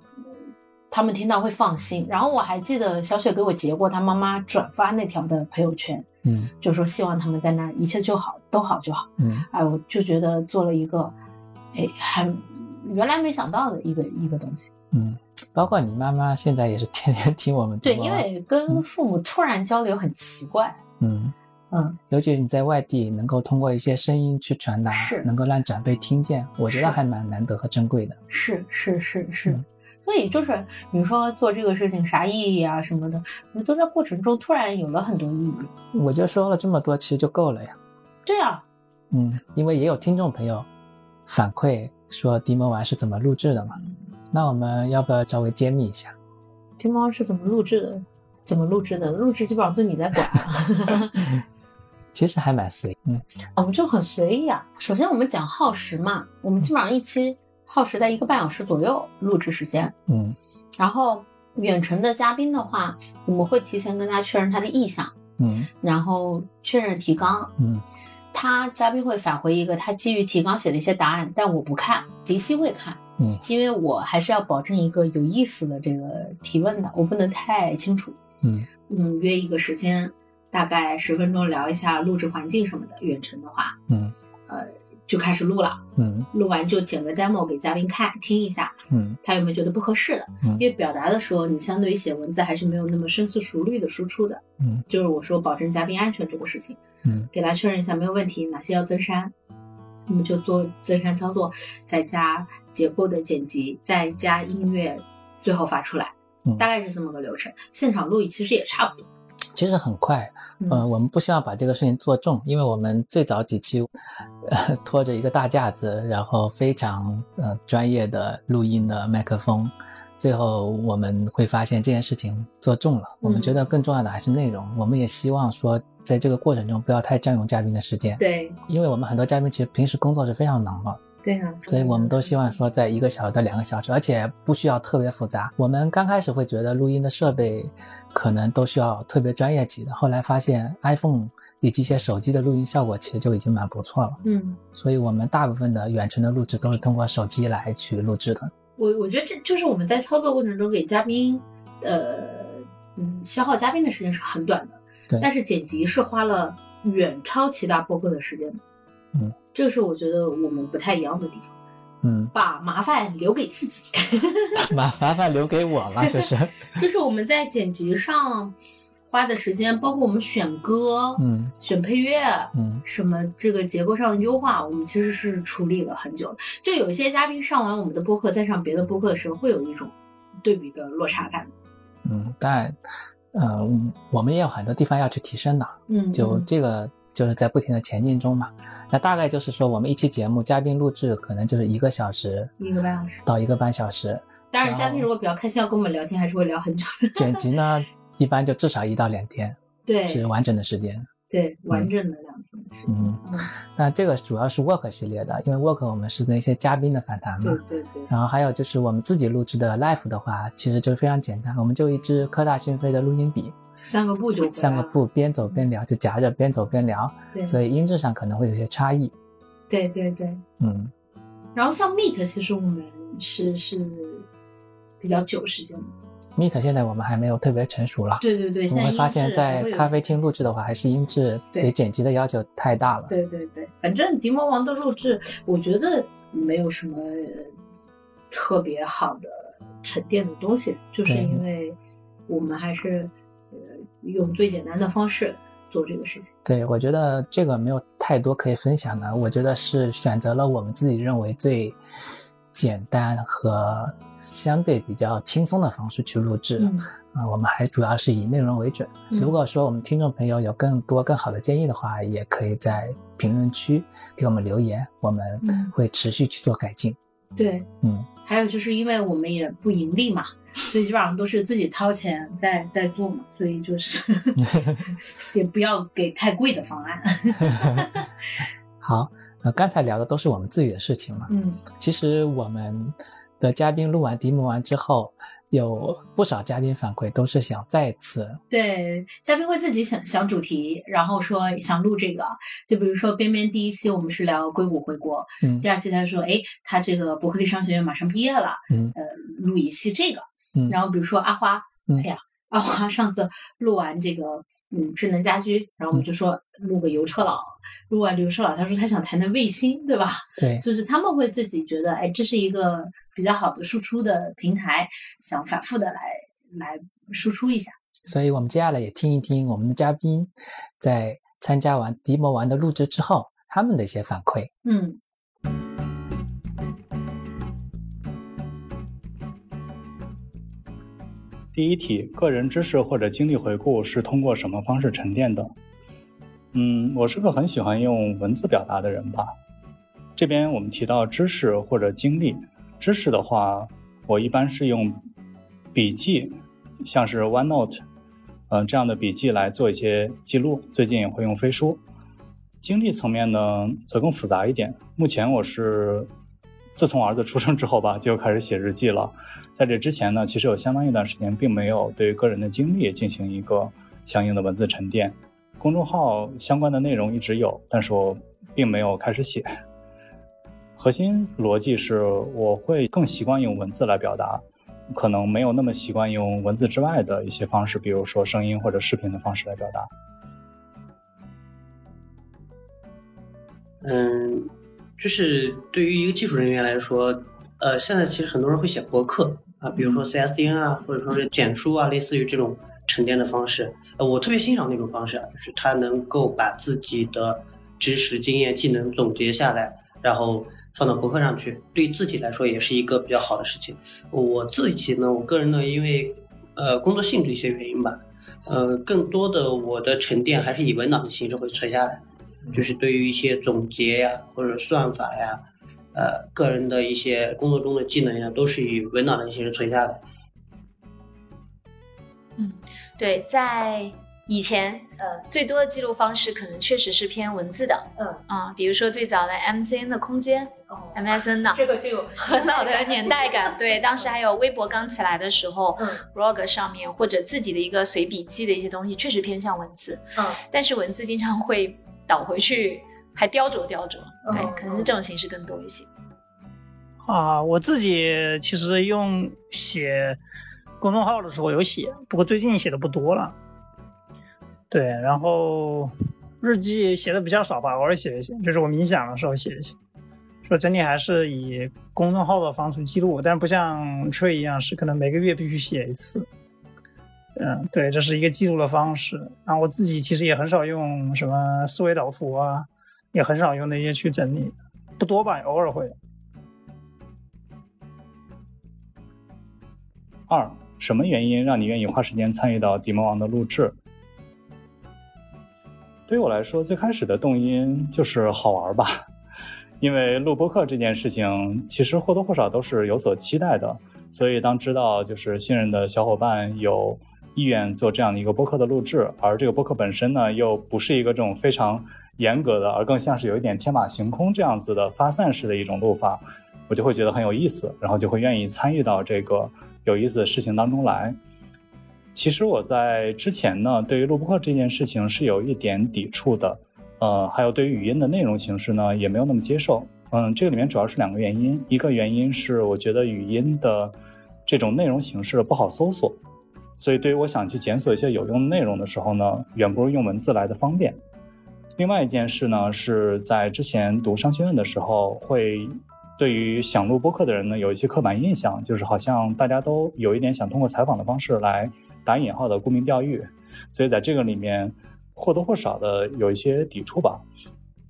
他们听到会放心。然后我还记得小雪给我截过他妈妈转发那条的朋友圈，嗯，就说希望他们在那儿一切就好，都好就好。嗯，哎，我就觉得做了一个，哎，还原来没想到的一个一个东西。嗯。包括你妈妈现在也是天天听我们对，因为跟父母突然交流很奇怪。嗯嗯，尤其你在外地，能够通过一些声音去传达，是能够让长辈听见，我觉得还蛮难得和珍贵的。是是是是，所以就是你说做这个事情啥意义啊什么的，你都在过程中突然有了很多意义。我就说了这么多，其实就够了呀。对啊，嗯，因为也有听众朋友反馈说 demo 完是怎么录制的嘛。那我们要不要稍微揭秘一下？天猫是怎么录制的？怎么录制的？录制基本上都你在管。其实还蛮随，嗯，我们就很随意啊。首先我们讲耗时嘛，我们基本上一期耗时在一个半小时左右录制时间，嗯。然后远程的嘉宾的话，我们会提前跟他确认他的意向，嗯，然后确认提纲，嗯。他嘉宾会返回一个他基于提纲写的一些答案，但我不看，迪西会看。嗯，因为我还是要保证一个有意思的这个提问的，我不能太清楚。嗯嗯，约一个时间，大概十分钟聊一下录制环境什么的。远程的话，嗯，呃，就开始录了。嗯，录完就剪个 demo 给嘉宾看听一下。嗯，他有没有觉得不合适的？嗯，因为表达的时候，你相对于写文字还是没有那么深思熟虑的输出的。嗯，就是我说保证嘉宾安全这个事情。嗯，给他确认一下没有问题，哪些要增删。那么就做增删操作，再加结构的剪辑，再加音乐，最后发出来，大概是这么个流程。现场录其实也差不多，其实很快。嗯，我们不需要把这个事情做重，因为我们最早几期，呃，拖着一个大架子，然后非常呃专业的录音的麦克风，最后我们会发现这件事情做重了。我们觉得更重要的还是内容，我们也希望说。在这个过程中，不要太占用嘉宾的时间。对，因为我们很多嘉宾其实平时工作是非常忙的。对啊，所以我们都希望说在一个小时到两个小时，而且不需要特别复杂。我们刚开始会觉得录音的设备可能都需要特别专业级的，后来发现 iPhone 以及一些手机的录音效果其实就已经蛮不错了。嗯，所以我们大部分的远程的录制都是通过手机来去录制的。我我觉得这就是我们在操作过程中给嘉宾，呃，嗯，消耗嘉宾的时间是很短的，对但是剪辑是花了远超其他播客的时间的。嗯，这个是我觉得我们不太一样的地方，嗯，把麻烦留给自己。把麻烦留给我了，就是，就是我们在剪辑上花的时间，包括我们选歌、嗯选配乐，嗯什么这个结构上的优化，我们其实是处理了很久的。就有一些嘉宾上完我们的播客，再上别的播客的时候，会有一种对比的落差感。嗯，但，呃，我们也有很多地方要去提升的，嗯，就嗯这个就是在不停的前进中嘛。那大概就是说，我们一期节目嘉宾录制可能就是一个小时一个半小时。到一个半小时，当然，嘉宾如果比较开心要跟我们聊天，还是会聊很久的。剪辑呢 一般就至少一到两天对是完整的时间。对，完整的两嗯嗯，那这个主要是 work 系列的，因为 work 我们是跟一些嘉宾的访谈嘛对。对对，然后还有就是我们自己录制的 Life 的话，其实就非常简单，我们就一支科大讯飞的录音笔，三个步就。三个步边走边聊，就夹着边走边聊，对所以音质上可能会有些差异。对对对。嗯，然后像 Meet，其实我们是是比较久时间的。Meet 现在我们还没有特别成熟了，对对对，我们会发现，在咖啡厅录制的话，还是音质对对剪辑的要求太大了。对对对，反正迪魔王的录制，我觉得没有什么特别好的沉淀的东西，就是因为我们还是呃用最简单的方式做这个事情。对，我觉得这个没有太多可以分享的。我觉得是选择了我们自己认为最简单和相对比较轻松的方式去录制。嗯啊、我们还主要是以内容为准。嗯如果说我们听众朋友有更多更好的建议的话，也可以在评论区给我们留言，我们嗯会持续去做改进。对，嗯，还有就是因为我们也不盈利嘛，所以基本上都是自己掏钱在在做嘛，所以就是 也不要给太贵的方案。好，呃，刚才聊的都是我们自己的事情嘛。嗯其实我们的嘉宾录完 demo 完之后，有不少嘉宾反馈都是想再次对，嘉宾会自己想想主题，然后说想录这个。就比如说边边第一期我们是聊硅谷回国，嗯第二期他说，哎，他这个伯克利商学院马上毕业了，嗯呃，录一期这个。嗯然后比如说阿花，嗯哎呀，阿花上次录完这个嗯智能家居，然后我们就说录个油车佬，录完油车佬，他说他想谈谈卫星，对吧？对就是他们会自己觉得，哎，这是一个比较好的输出的平台，想反复的来来输出一下。所以我们接下来也听一听我们的嘉宾在参加完 demo 完的录制之后，他们的一些反馈。嗯第一题，个人知识或者经历回顾是通过什么方式沉淀的？嗯，我是个很喜欢用文字表达的人吧。这边我们提到知识或者经历，知识的话，我一般是用笔记，像是 OneNote，嗯、这样的笔记来做一些记录。最近也会用飞书。经历层面呢，则更复杂一点。目前我是自从儿子出生之后吧，就开始写日记了。在这之前呢，其实有相当一段时间并没有对个人的经历进行一个相应的文字沉淀。公众号相关的内容一直有，但是我并没有开始写。核心逻辑是，我会更习惯用文字来表达，可能没有那么习惯用文字之外的一些方式，比如说声音或者视频的方式来表达。嗯，就是对于一个技术人员来说，呃，现在其实很多人会写博客啊，比如说 CSDN 啊，或者说是简书啊，类似于这种沉淀的方式。呃，我特别欣赏那种方式啊，就是他能够把自己的知识、经验、技能总结下来，然后放到博客上去，对自己来说也是一个比较好的事情。我自己呢，我个人呢，因为呃工作性质一些原因吧，呃，更多的我的沉淀还是以文档的形式会存下来。就是对于一些总结呀，或者算法呀，呃，个人的一些工作中的技能呀，都是以文档的形式存下来。对，在以前呃最多的记录方式可能确实是偏文字的，嗯啊，比如说最早的 MCN 的空间哦，，MSN 的，这个就有很老的年代感。对，当时还有微博刚起来的时候嗯，blog 上面或者自己的一个随笔记的一些东西，确实偏向文字，嗯但是文字经常会倒回去，还雕琢雕琢，对，嗯可能是这种形式更多一些。啊，我自己其实用写公众号的时候有写，不过最近写的不多了。对，然后日记写的比较少吧，偶尔写一写，就是我冥想的时候写一写。说整体还是以公众号的方式记录，但不像 Tree 一样是可能每个月必须写一次。嗯，对，这是一个记录的方式。然后我自己其实也很少用什么思维导图啊，也很少用那些去整理，不多吧，偶尔会。二，什么原因让你愿意花时间参与到《迪魔王》的录制？对于我来说，最开始的动因就是好玩吧，因为录播客这件事情，其实或多或少都是有所期待的。所以当知道就是信任的小伙伴有意愿做这样的一个播客的录制，而这个播客本身呢，又不是一个这种非常严格的，而更像是有一点天马行空这样子的发散式的一种录法，我就会觉得很有意思，然后就会愿意参与到这个有意思的事情当中来。其实我在之前呢，对于录播课这件事情是有一点抵触的，呃，还有对于语音的内容形式呢，也没有那么接受。嗯，这个里面主要是两个原因，一个原因是我觉得语音的这种内容形式不好搜索，所以对于我想去检索一些有用的内容的时候呢，远不如用文字来的方便。另外一件事呢，是在之前读商学院的时候，会对于想录播客的人呢有一些刻板印象，就是好像大家都有一点想通过采访的方式来打引号的沽名钓誉，所以在这个里面或多或少的有一些抵触吧。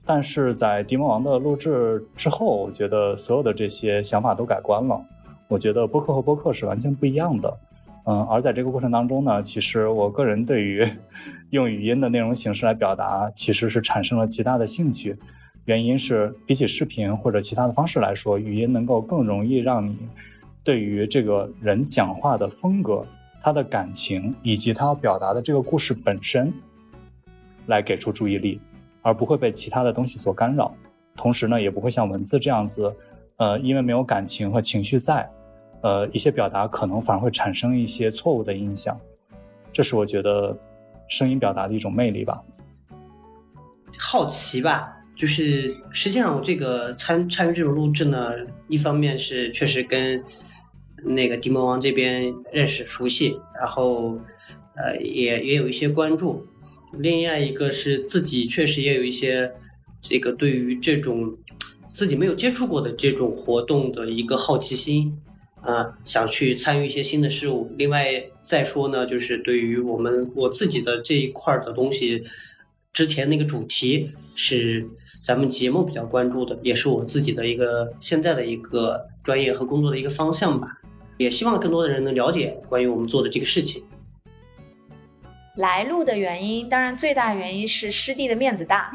但是在《迪魔王》的录制之后，我觉得所有的这些想法都改观了。我觉得播客和播客是完全不一样的。嗯，而在这个过程当中呢，其实我个人对于 用语音的内容形式来表达，其实是产生了极大的兴趣。原因是比起视频或者其他的方式来说，语音能够更容易让你对于这个人讲话的风格、他的感情以及他要表达的这个故事本身来给出注意力，而不会被其他的东西所干扰。同时呢，也不会像文字这样子，呃，因为没有感情和情绪在，呃，一些表达可能反而会产生一些错误的印象。这是我觉得声音表达的一种魅力吧。好奇吧，就是实际上我这个参参与这种录制呢，一方面是确实跟那个迪魔王这边认识熟悉，然后呃也也有一些关注，另外一个是自己确实也有一些这个对于这种自己没有接触过的这种活动的一个好奇心。啊，想去参与一些新的事物。另外再说呢，就是对于我们我自己的这一块的东西，之前那个主题是咱们节目比较关注的，也是我自己的一个现在的一个专业和工作的一个方向吧。也希望更多的人能了解关于我们做的这个事情。来路的原因，当然最大原因是师弟的面子大，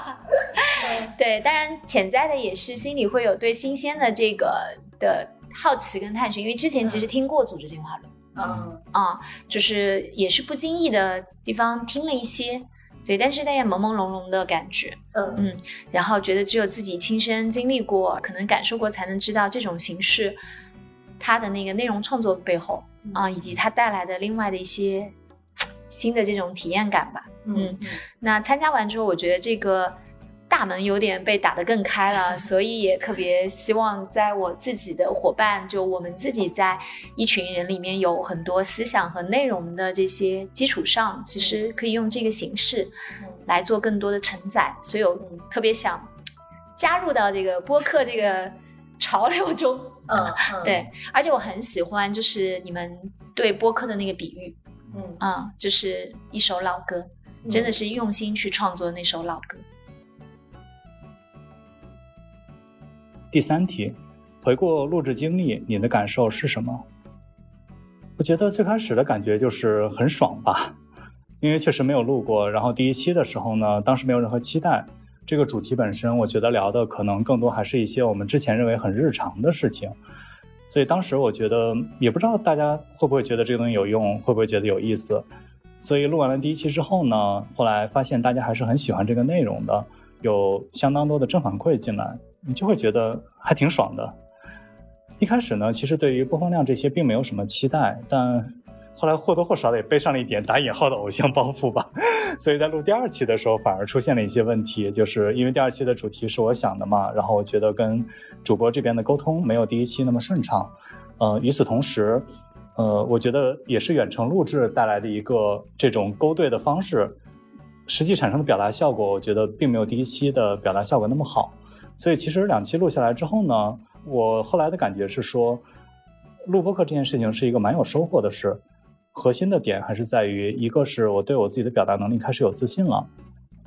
对，当然潜在的也是心里会有对新鲜的这个的好奇跟探寻，因为之前其实听过组织进化论嗯啊、就是也是不经意的地方听了一些，对，但是但也朦朦胧胧的感觉，嗯嗯，然后觉得只有自己亲身经历过，可能感受过，才能知道这种形式它的那个内容创作背后啊、以及它带来的另外的一些 新的这种体验感吧。嗯那参加完之后，我觉得这个大门有点被打得更开了，所以也特别希望在我自己的伙伴，就我们自己在一群人里面有很多思想和内容的这些基础上，其实可以用这个形式来做更多的承载，所以我特别想加入到这个播客这个潮流中。嗯嗯，对，而且我很喜欢就是你们对播客的那个比喻，嗯，嗯，就是一首老歌，真的是用心去创作那首老歌。第三题，回顾录制经历，你的感受是什么？我觉得最开始的感觉就是很爽吧，因为确实没有录过。然后第一期的时候呢，当时没有任何期待。这个主题本身，我觉得聊的可能更多还是一些我们之前认为很日常的事情。所以当时我觉得，也不知道大家会不会觉得这个东西有用，会不会觉得有意思。所以录完了第一期之后呢，后来发现大家还是很喜欢这个内容的，有相当多的正反馈进来，你就会觉得还挺爽的。一开始呢，其实对于播放量这些并没有什么期待，但后来或多或少的也背上了一点打引号的偶像包袱吧。所以在录第二期的时候，反而出现了一些问题，就是因为第二期的主题是我想的嘛，然后我觉得跟主播这边的沟通没有第一期那么顺畅。呃，与此同时。呃，我觉得也是远程录制带来的一个这种勾兑的方式，实际产生的表达效果，我觉得并没有第一期的表达效果那么好。所以其实两期录下来之后呢，我后来的感觉是说，录播课这件事情是一个蛮有收获的事。核心的点还是在于，一个是我对我自己的表达能力开始有自信了。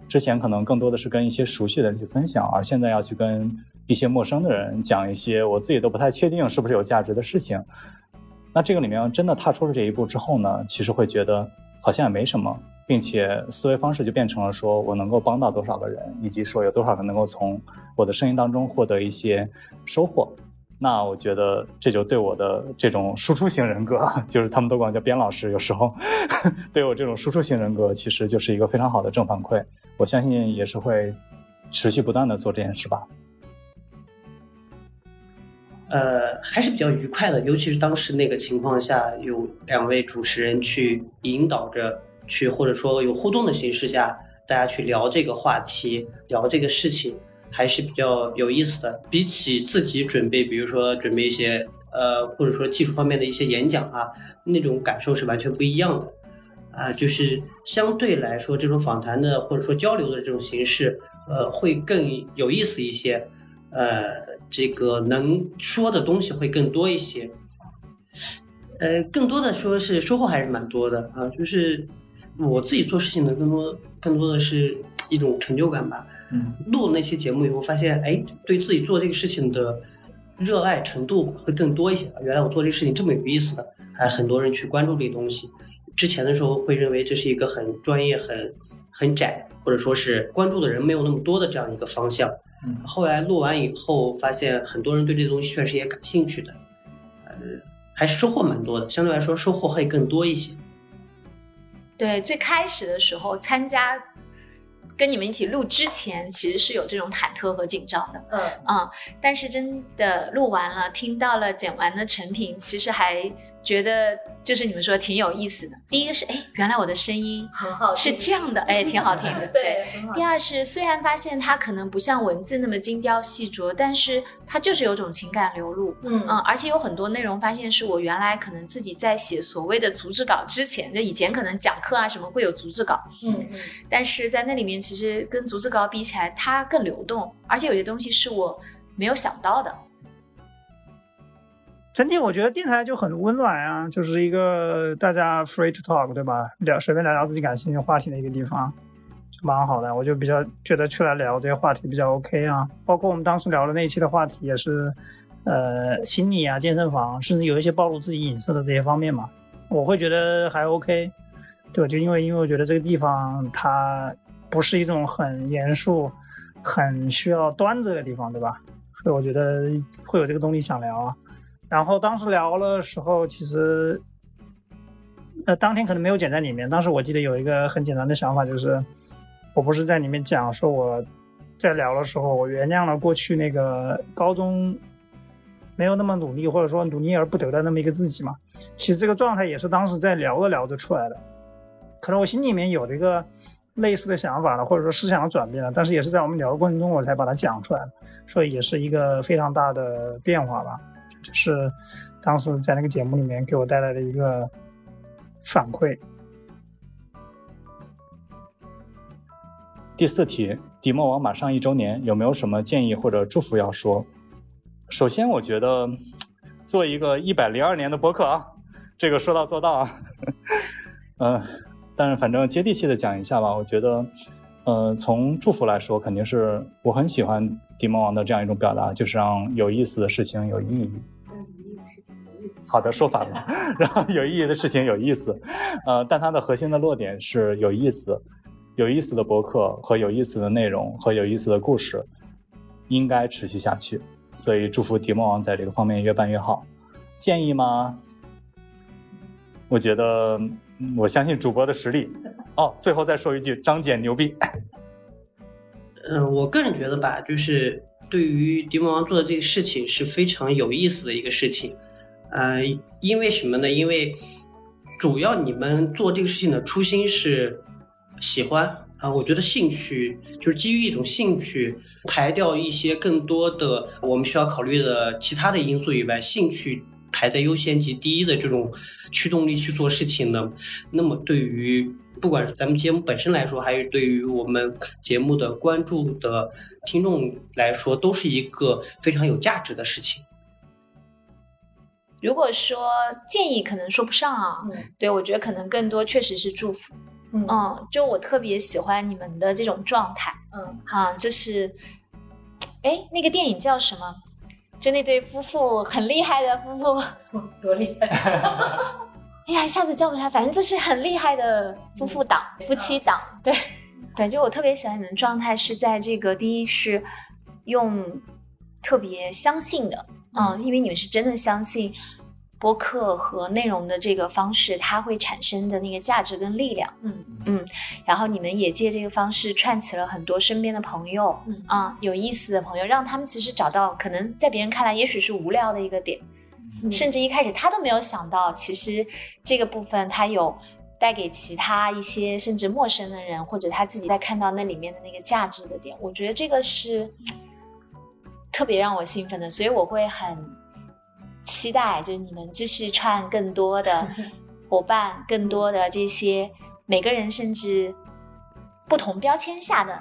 之前可能更多的是跟一些熟悉的人去分享，而现在要去跟一些陌生的人讲一些我自己都不太确定是不是有价值的事情。那这个里面真的踏出了这一步之后呢，其实会觉得好像也没什么，并且思维方式就变成了说我能够帮到多少个人，以及说有多少人能够从我的声音当中获得一些收获。那我觉得这就对我的这种输出型人格，就是他们都管我叫边老师，有时候 对我这种输出型人格，其实就是一个非常好的正反馈。我相信也是会持续不断的做这件事吧。呃，还是比较愉快的，尤其是当时那个情况下，有两位主持人去引导着去，或者说有互动的形式下，大家去聊这个话题，聊这个事情，还是比较有意思的。比起自己准备，比如说准备一些呃，或者说技术方面的一些演讲啊，那种感受是完全不一样的。啊，就是相对来说，这种访谈的或者说交流的这种形式，呃，会更有意思一些。呃。这个能说的东西会更多一些，呃，更多的说是收获还是蛮多的啊。就是我自己做事情的更多，更多的是一种成就感吧。嗯，录那期节目以后，发现哎，对自己做这个事情的热爱程度会更多一些。原来我做这个事情这么有意思的，还很多人去关注这个东西。之前的时候会认为这是一个很专业、很很窄，或者说是关注的人没有那么多的这样一个方向。嗯，后来录完以后，发现很多人对这个东西确实也感兴趣的，呃，还是收获蛮多的。相对来说，收获会更多一些。对，最开始的时候参加跟你们一起录之前，其实是有这种忐忑和紧张的。嗯嗯，但是真的录完了，听到了剪完的成品，其实还。觉得就是你们说挺有意思的。第一个是，哎，原来我的声音很好，是这样的，哎，挺好听的。对。第二是，虽然发现它可能不像文字那么精雕细琢，但是它就是有种情感流露。嗯嗯，而且有很多内容发现是我原来可能自己在写所谓的逐字稿之前，就以前可能讲课啊什么会有逐字稿。嗯嗯。但是在那里面，其实跟逐字稿比起来，它更流动，而且有些东西是我没有想到的。整体我觉得电台就很温暖啊，就是一个大家 free to talk，对吧？聊随便聊聊自己感兴趣话题的一个地方，就蛮好的。我就比较觉得出来聊这些话题比较 OK 啊。包括我们当时聊的那一期的话题也是，呃，心理啊、健身房，甚至有一些暴露自己隐私的这些方面嘛，我会觉得还 OK。对吧，就因为因为我觉得这个地方它不是一种很严肃、很需要端着的地方，对吧？所以我觉得会有这个动力想聊啊。然后当时聊的时候，其实，呃，当天可能没有剪在里面。当时我记得有一个很简单的想法，就是我不是在里面讲说我在聊的时候，我原谅了过去那个高中没有那么努力，或者说努力而不得的那么一个自己嘛。其实这个状态也是当时在聊着聊着出来的。可能我心里面有一个类似的想法了，或者说思想的转变了，但是也是在我们聊的过程中我才把它讲出来的，所以也是一个非常大的变化吧。是当时在那个节目里面给我带来的一个反馈。第四题，迪莫王马上一周年，有没有什么建议或者祝福要说？首先，我觉得做一个一百零二年的博客啊，这个说到做到啊。嗯，但是反正接地气的讲一下吧，我觉得，呃，从祝福来说，肯定是我很喜欢迪莫王的这样一种表达，就是让有意思的事情有意义。好的说法了，然后有意义的事情有意思，呃，但它的核心的落点是有意思，有意思的博客和有意思的内容和有意思的故事应该持续下去，所以祝福迪莫王在这个方面越办越好。建议吗？我觉得我相信主播的实力。哦，最后再说一句，张姐牛逼。嗯，我个人觉得吧，就是对于迪魔王做的这个事情是非常有意思的一个事情。呃，因为什么呢？因为主要你们做这个事情的初心是喜欢啊，我觉得兴趣就是基于一种兴趣，排掉一些更多的我们需要考虑的其他的因素以外，兴趣排在优先级第一的这种驱动力去做事情呢，那么对于不管是咱们节目本身来说，还是对于我们节目的关注的听众来说，都是一个非常有价值的事情。如果说建议，可能说不上啊。嗯对我觉得可能更多确实是祝福。嗯嗯，就我特别喜欢你们的这种状态嗯，啊，就是，哎，那个电影叫什么？就那对夫妇很厉害的夫妇，多厉害！哎呀，一下子叫不出来，反正就是很厉害的夫妇档、夫妻档。对，感觉我特别喜欢你们的状态是在这个第一是用特别相信的，嗯，因为你们是真的相信播客和内容的这个方式，它会产生的那个价值跟力量。嗯嗯，然后你们也借这个方式串起了很多身边的朋友，嗯。啊，有意思的朋友，让他们其实找到可能在别人看来也许是无聊的一个点，嗯。甚至一开始他都没有想到，其实这个部分他有带给其他一些甚至陌生的人，或者他自己在看到那里面的那个价值的点，我觉得这个是特别让我兴奋的，所以我会很期待，就是你们继续串更多的 伙伴，更多的这些每个人甚至不同标签下的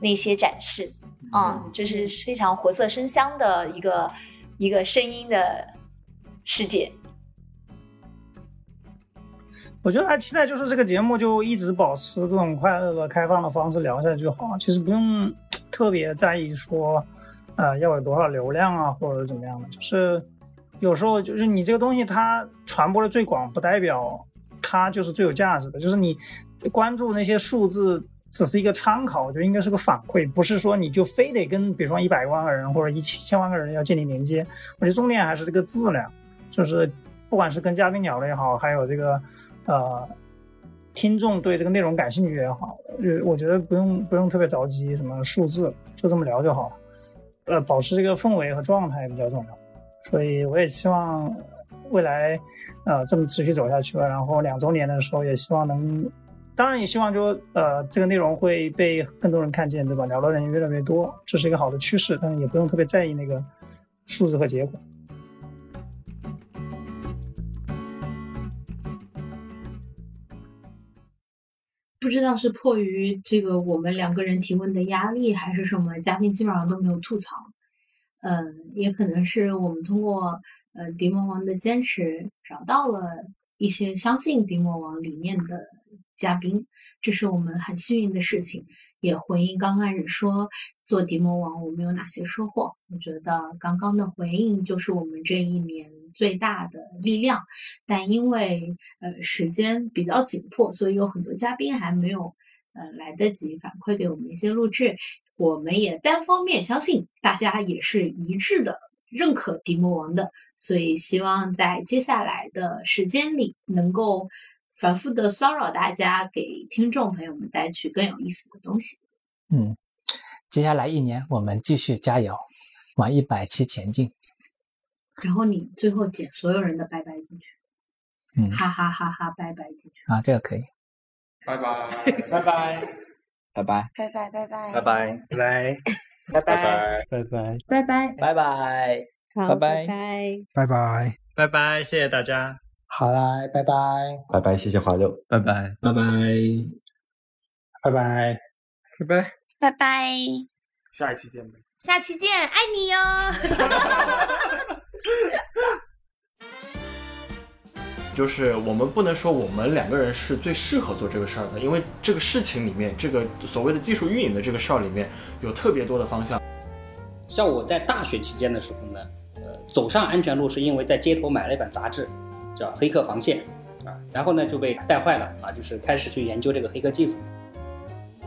那些展示，嗯，就是非常活色生香的一个一个声音的世界。我觉得还期待就是这个节目就一直保持这种快乐的、开放的方式聊下去就好，其实不用特别在意说，呃，要有多少流量啊，或者怎么样的。就是有时候就是你这个东西它传播的最广，不代表它就是最有价值的。就是你关注那些数字只是一个参考，我觉得应该是个反馈，不是说你就非得跟比如说一百万个人或者一千万个人要建立连接。我觉得重点还是这个质量，就是不管是跟嘉宾聊的也好，还有这个。呃，听众对这个内容感兴趣也好，我觉得不用不用特别着急什么数字，就这么聊就好了。呃，保持这个氛围和状态比较重要。所以我也希望未来呃这么持续走下去吧，然后两周年的时候也希望能，当然也希望就呃这个内容会被更多人看见，对吧？聊的人越来越多，这是一个好的趋势，但是也不用特别在意那个数字和结果。不知道是迫于这个我们两个人提问的压力，还是什么，嘉宾基本上都没有吐槽。嗯，也可能是我们通过呃迪魔王的坚持，找到了一些相信迪魔王理念的嘉宾，这是我们很幸运的事情。也回应刚开始说做迪魔王我们有哪些收获，我觉得刚刚的回应就是我们这一年最大的力量。但因为呃时间比较紧迫，所以有很多嘉宾还没有呃来得及反馈给我们一些录制。我们也单方面相信大家也是一致的认可迪魔王的，所以希望在接下来的时间里能够反复的骚扰大家，给听众朋友们带去更有意思的东西。嗯，接下来一年我们继续加油，往一百期前进。然后你最后剪所有人的拜拜进去，嗯，哈哈哈哈拜拜进去。啊，这个可以。拜拜，拜拜，拜拜，拜拜拜拜。拜拜，拜拜，拜拜，拜拜，拜拜，拜拜，拜拜，好，拜拜。拜。拜。拜，拜。拜，谢谢大家，好啦，拜拜。拜拜，谢谢华六，拜拜。拜拜，拜拜，拜拜，拜拜，下一期见呗。下期见，爱你哟。就是我们不能说我们两个人是最适合做这个事儿的，因为这个事情里面，这个所谓的技术运营的这个事儿里面有特别多的方向。像我在大学期间的时候呢，呃，走上安全路是因为在街头买了一本杂志，叫《黑客防线》啊，然后呢就被带坏了啊，就是开始去研究这个黑客技术。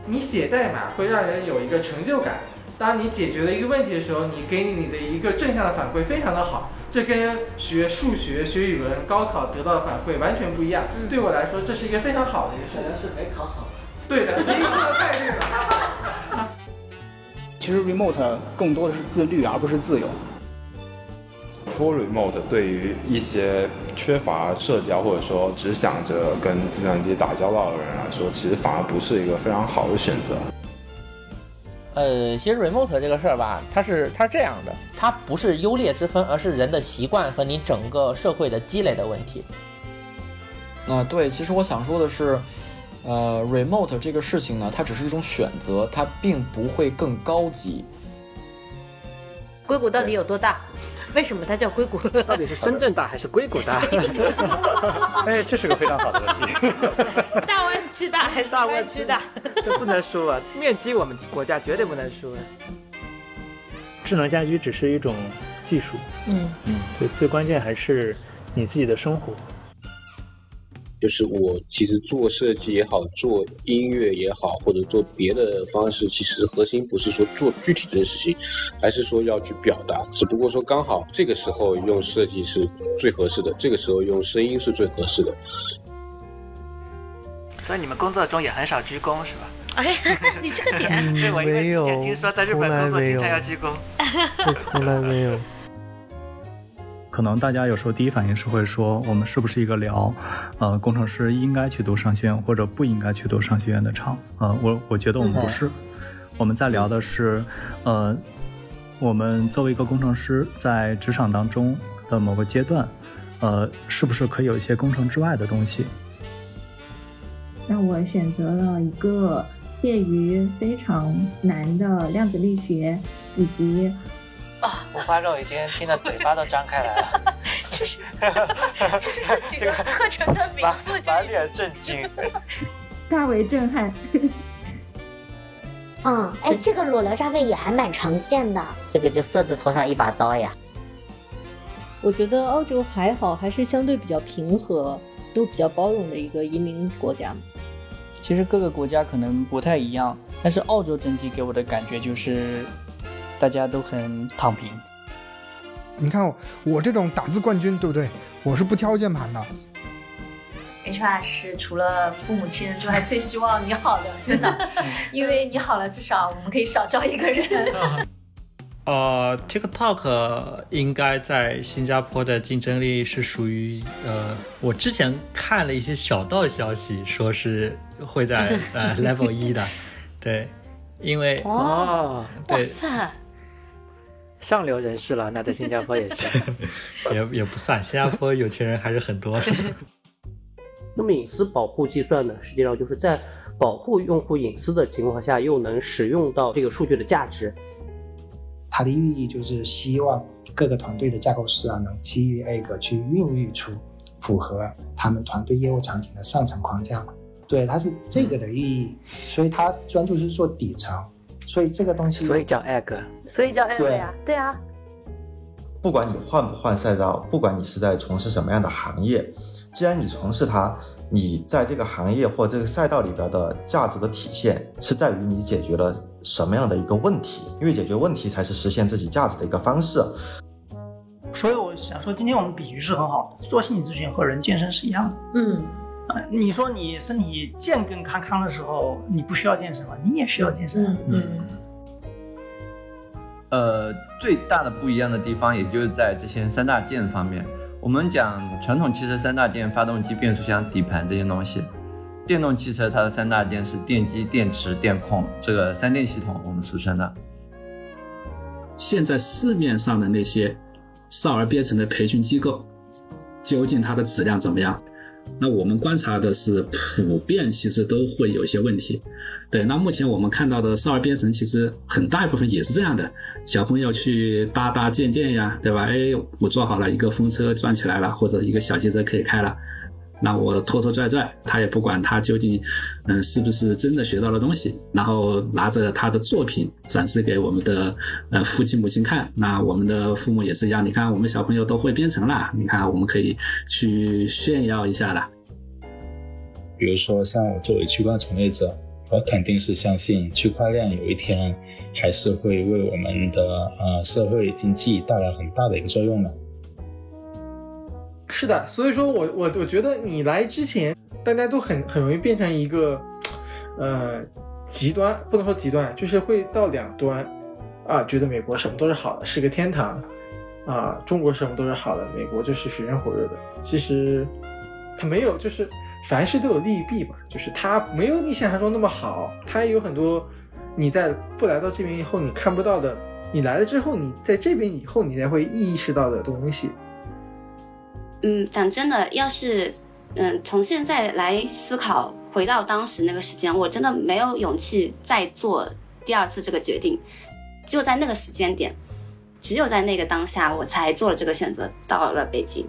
你写代码会让人有一个成就感，当你解决了一个问题的时候，你给你的一个正向的反馈非常的好，这跟学数学、学语文、高考得到的反馈完全不一样。对我来说，这是一个非常好的一个事情。是没考好。对的，您说的太对了。其实 remote 更多的是自律，而不是自由。Full remote 对于一些缺乏社交或者说只想着跟计算机打交道的人来说，其实反而不是一个非常好的选择。呃，其实 remote 这个事儿吧，它是它是这样的，它不是优劣之分，而是人的习惯和你整个社会的积累的问题。啊，对，其实我想说的是，呃，remote 这个事情呢，它只是一种选择，它并不会更高级。硅谷到底有多大？为什么它叫硅谷？到底是深圳大还是硅谷大？哎，这是个非常好的问题。大湾区大还是大湾区大？这不能输啊！面积我们国家绝对不能输啊！智能家居只是一种技术，嗯嗯，最最关键还是你自己的生活。就是我其实做设计也好，做音乐也好，或者做别的方式，其实核心不是说做具体的事情，还是说要去表达。只不过说刚好这个时候用设计是最合适的，这个时候用声音是最合适的。所以你们工作中也很少鞠躬是吧？哎，你这 个点，对我因为没有之前听说在日本工作经常要鞠躬。这从来没有。可能大家有时候第一反应是会说，我们是不是一个聊，呃，工程师应该去读商学院或者不应该去读商学院的场？呃，我我觉得我们不是，我们在聊的是，呃，我们作为一个工程师在职场当中的某个阶段，呃，是不是可以有一些工程之外的东西？那我选择了一个介于非常难的量子力学以及啊，五花肉已经听得嘴巴都张开来了。这是这是这几个课程的名字，就满脸震惊，大为震撼。嗯，哎，这个裸聊渣位也还蛮常见的。这个就色字头上一把刀呀。我觉得澳洲还好，还是相对比较平和，都比较包容的一个移民国家。其实各个国家可能不太一样，但是澳洲整体给我的感觉就是。大家都很躺平。你看我这种打字冠军，对不对？我是不挑键盘的。HR 是除了父母亲人之外最希望你好的，真的，因为你好了，至少我们可以少招一个人。呃，TikTok 应该在新加坡的竞争力是属于呃，我之前看了一些小道消息，说是会在呃 Level 一的，对，因为哦，对。上流人士了，那在新加坡也是，也也不算，新加坡有钱人还是很多的。那么隐私保护计算呢，实际上就是在保护用户隐私的情况下，又能使用到这个数据的价值。它的寓意就是希望各个团队的架构师啊，能基于 A 个去孕育出符合他们团队业务场景的上层框架。对，它是这个的意义，所以它专注是做底层。所以这个东西，所以叫 egg，所以叫 egg 呀，对啊。不管你换不换赛道，不管你是在从事什么样的行业，既然你从事它，你在这个行业或这个赛道里边的价值的体现，是在于你解决了什么样的一个问题，因为解决问题才是实现自己价值的一个方式。所以我想说，今天我们比喻是很好的，做心理咨询和人健身是一样的。嗯。你说你身体健更康康的时候，你不需要健身吗？你也需要健身。嗯。呃，最大的不一样的地方，也就是在这些三大件方面。我们讲传统汽车三大件：发动机、变速箱、底盘这些东西。电动汽车它的三大件是电机、电池、电控，这个三电系统我们俗称的。现在市面上的那些少儿编程的培训机构，究竟它的质量怎么样？那我们观察的是，普遍其实都会有一些问题。对，那目前我们看到的少儿编程，其实很大一部分也是这样的。小朋友去搭搭建建呀，对吧？哎，我做好了一个风车转起来了，或者一个小汽车可以开了，那我拖拖拽拽，他也不管他究竟，嗯，是不是真的学到了东西，然后拿着他的作品展示给我们的呃父亲母亲看。那我们的父母也是一样，你看我们小朋友都会编程了，你看我们可以去炫耀一下了。比如说，像我作为区块从业者，我肯定是相信区块链有一天还是会为我们的呃社会经济带来很大的一个作用的。是的，所以说我我我觉得你来之前，大家都很很容易变成一个，呃，极端，不能说极端，就是会到两端，啊，觉得美国什么都是好的，是个天堂，啊，中国什么都是好的，美国就是水深火热的。其实，它没有，就是凡事都有利弊吧，就是它没有你想象中那么好，它也有很多你在不来到这边以后你看不到的，你来了之后你在这边以后你才会意识到的东西。嗯，讲真的，要是嗯从现在来思考，回到当时那个时间，我真的没有勇气再做第二次这个决定。就在那个时间点，只有在那个当下，我才做了这个选择，到了北京。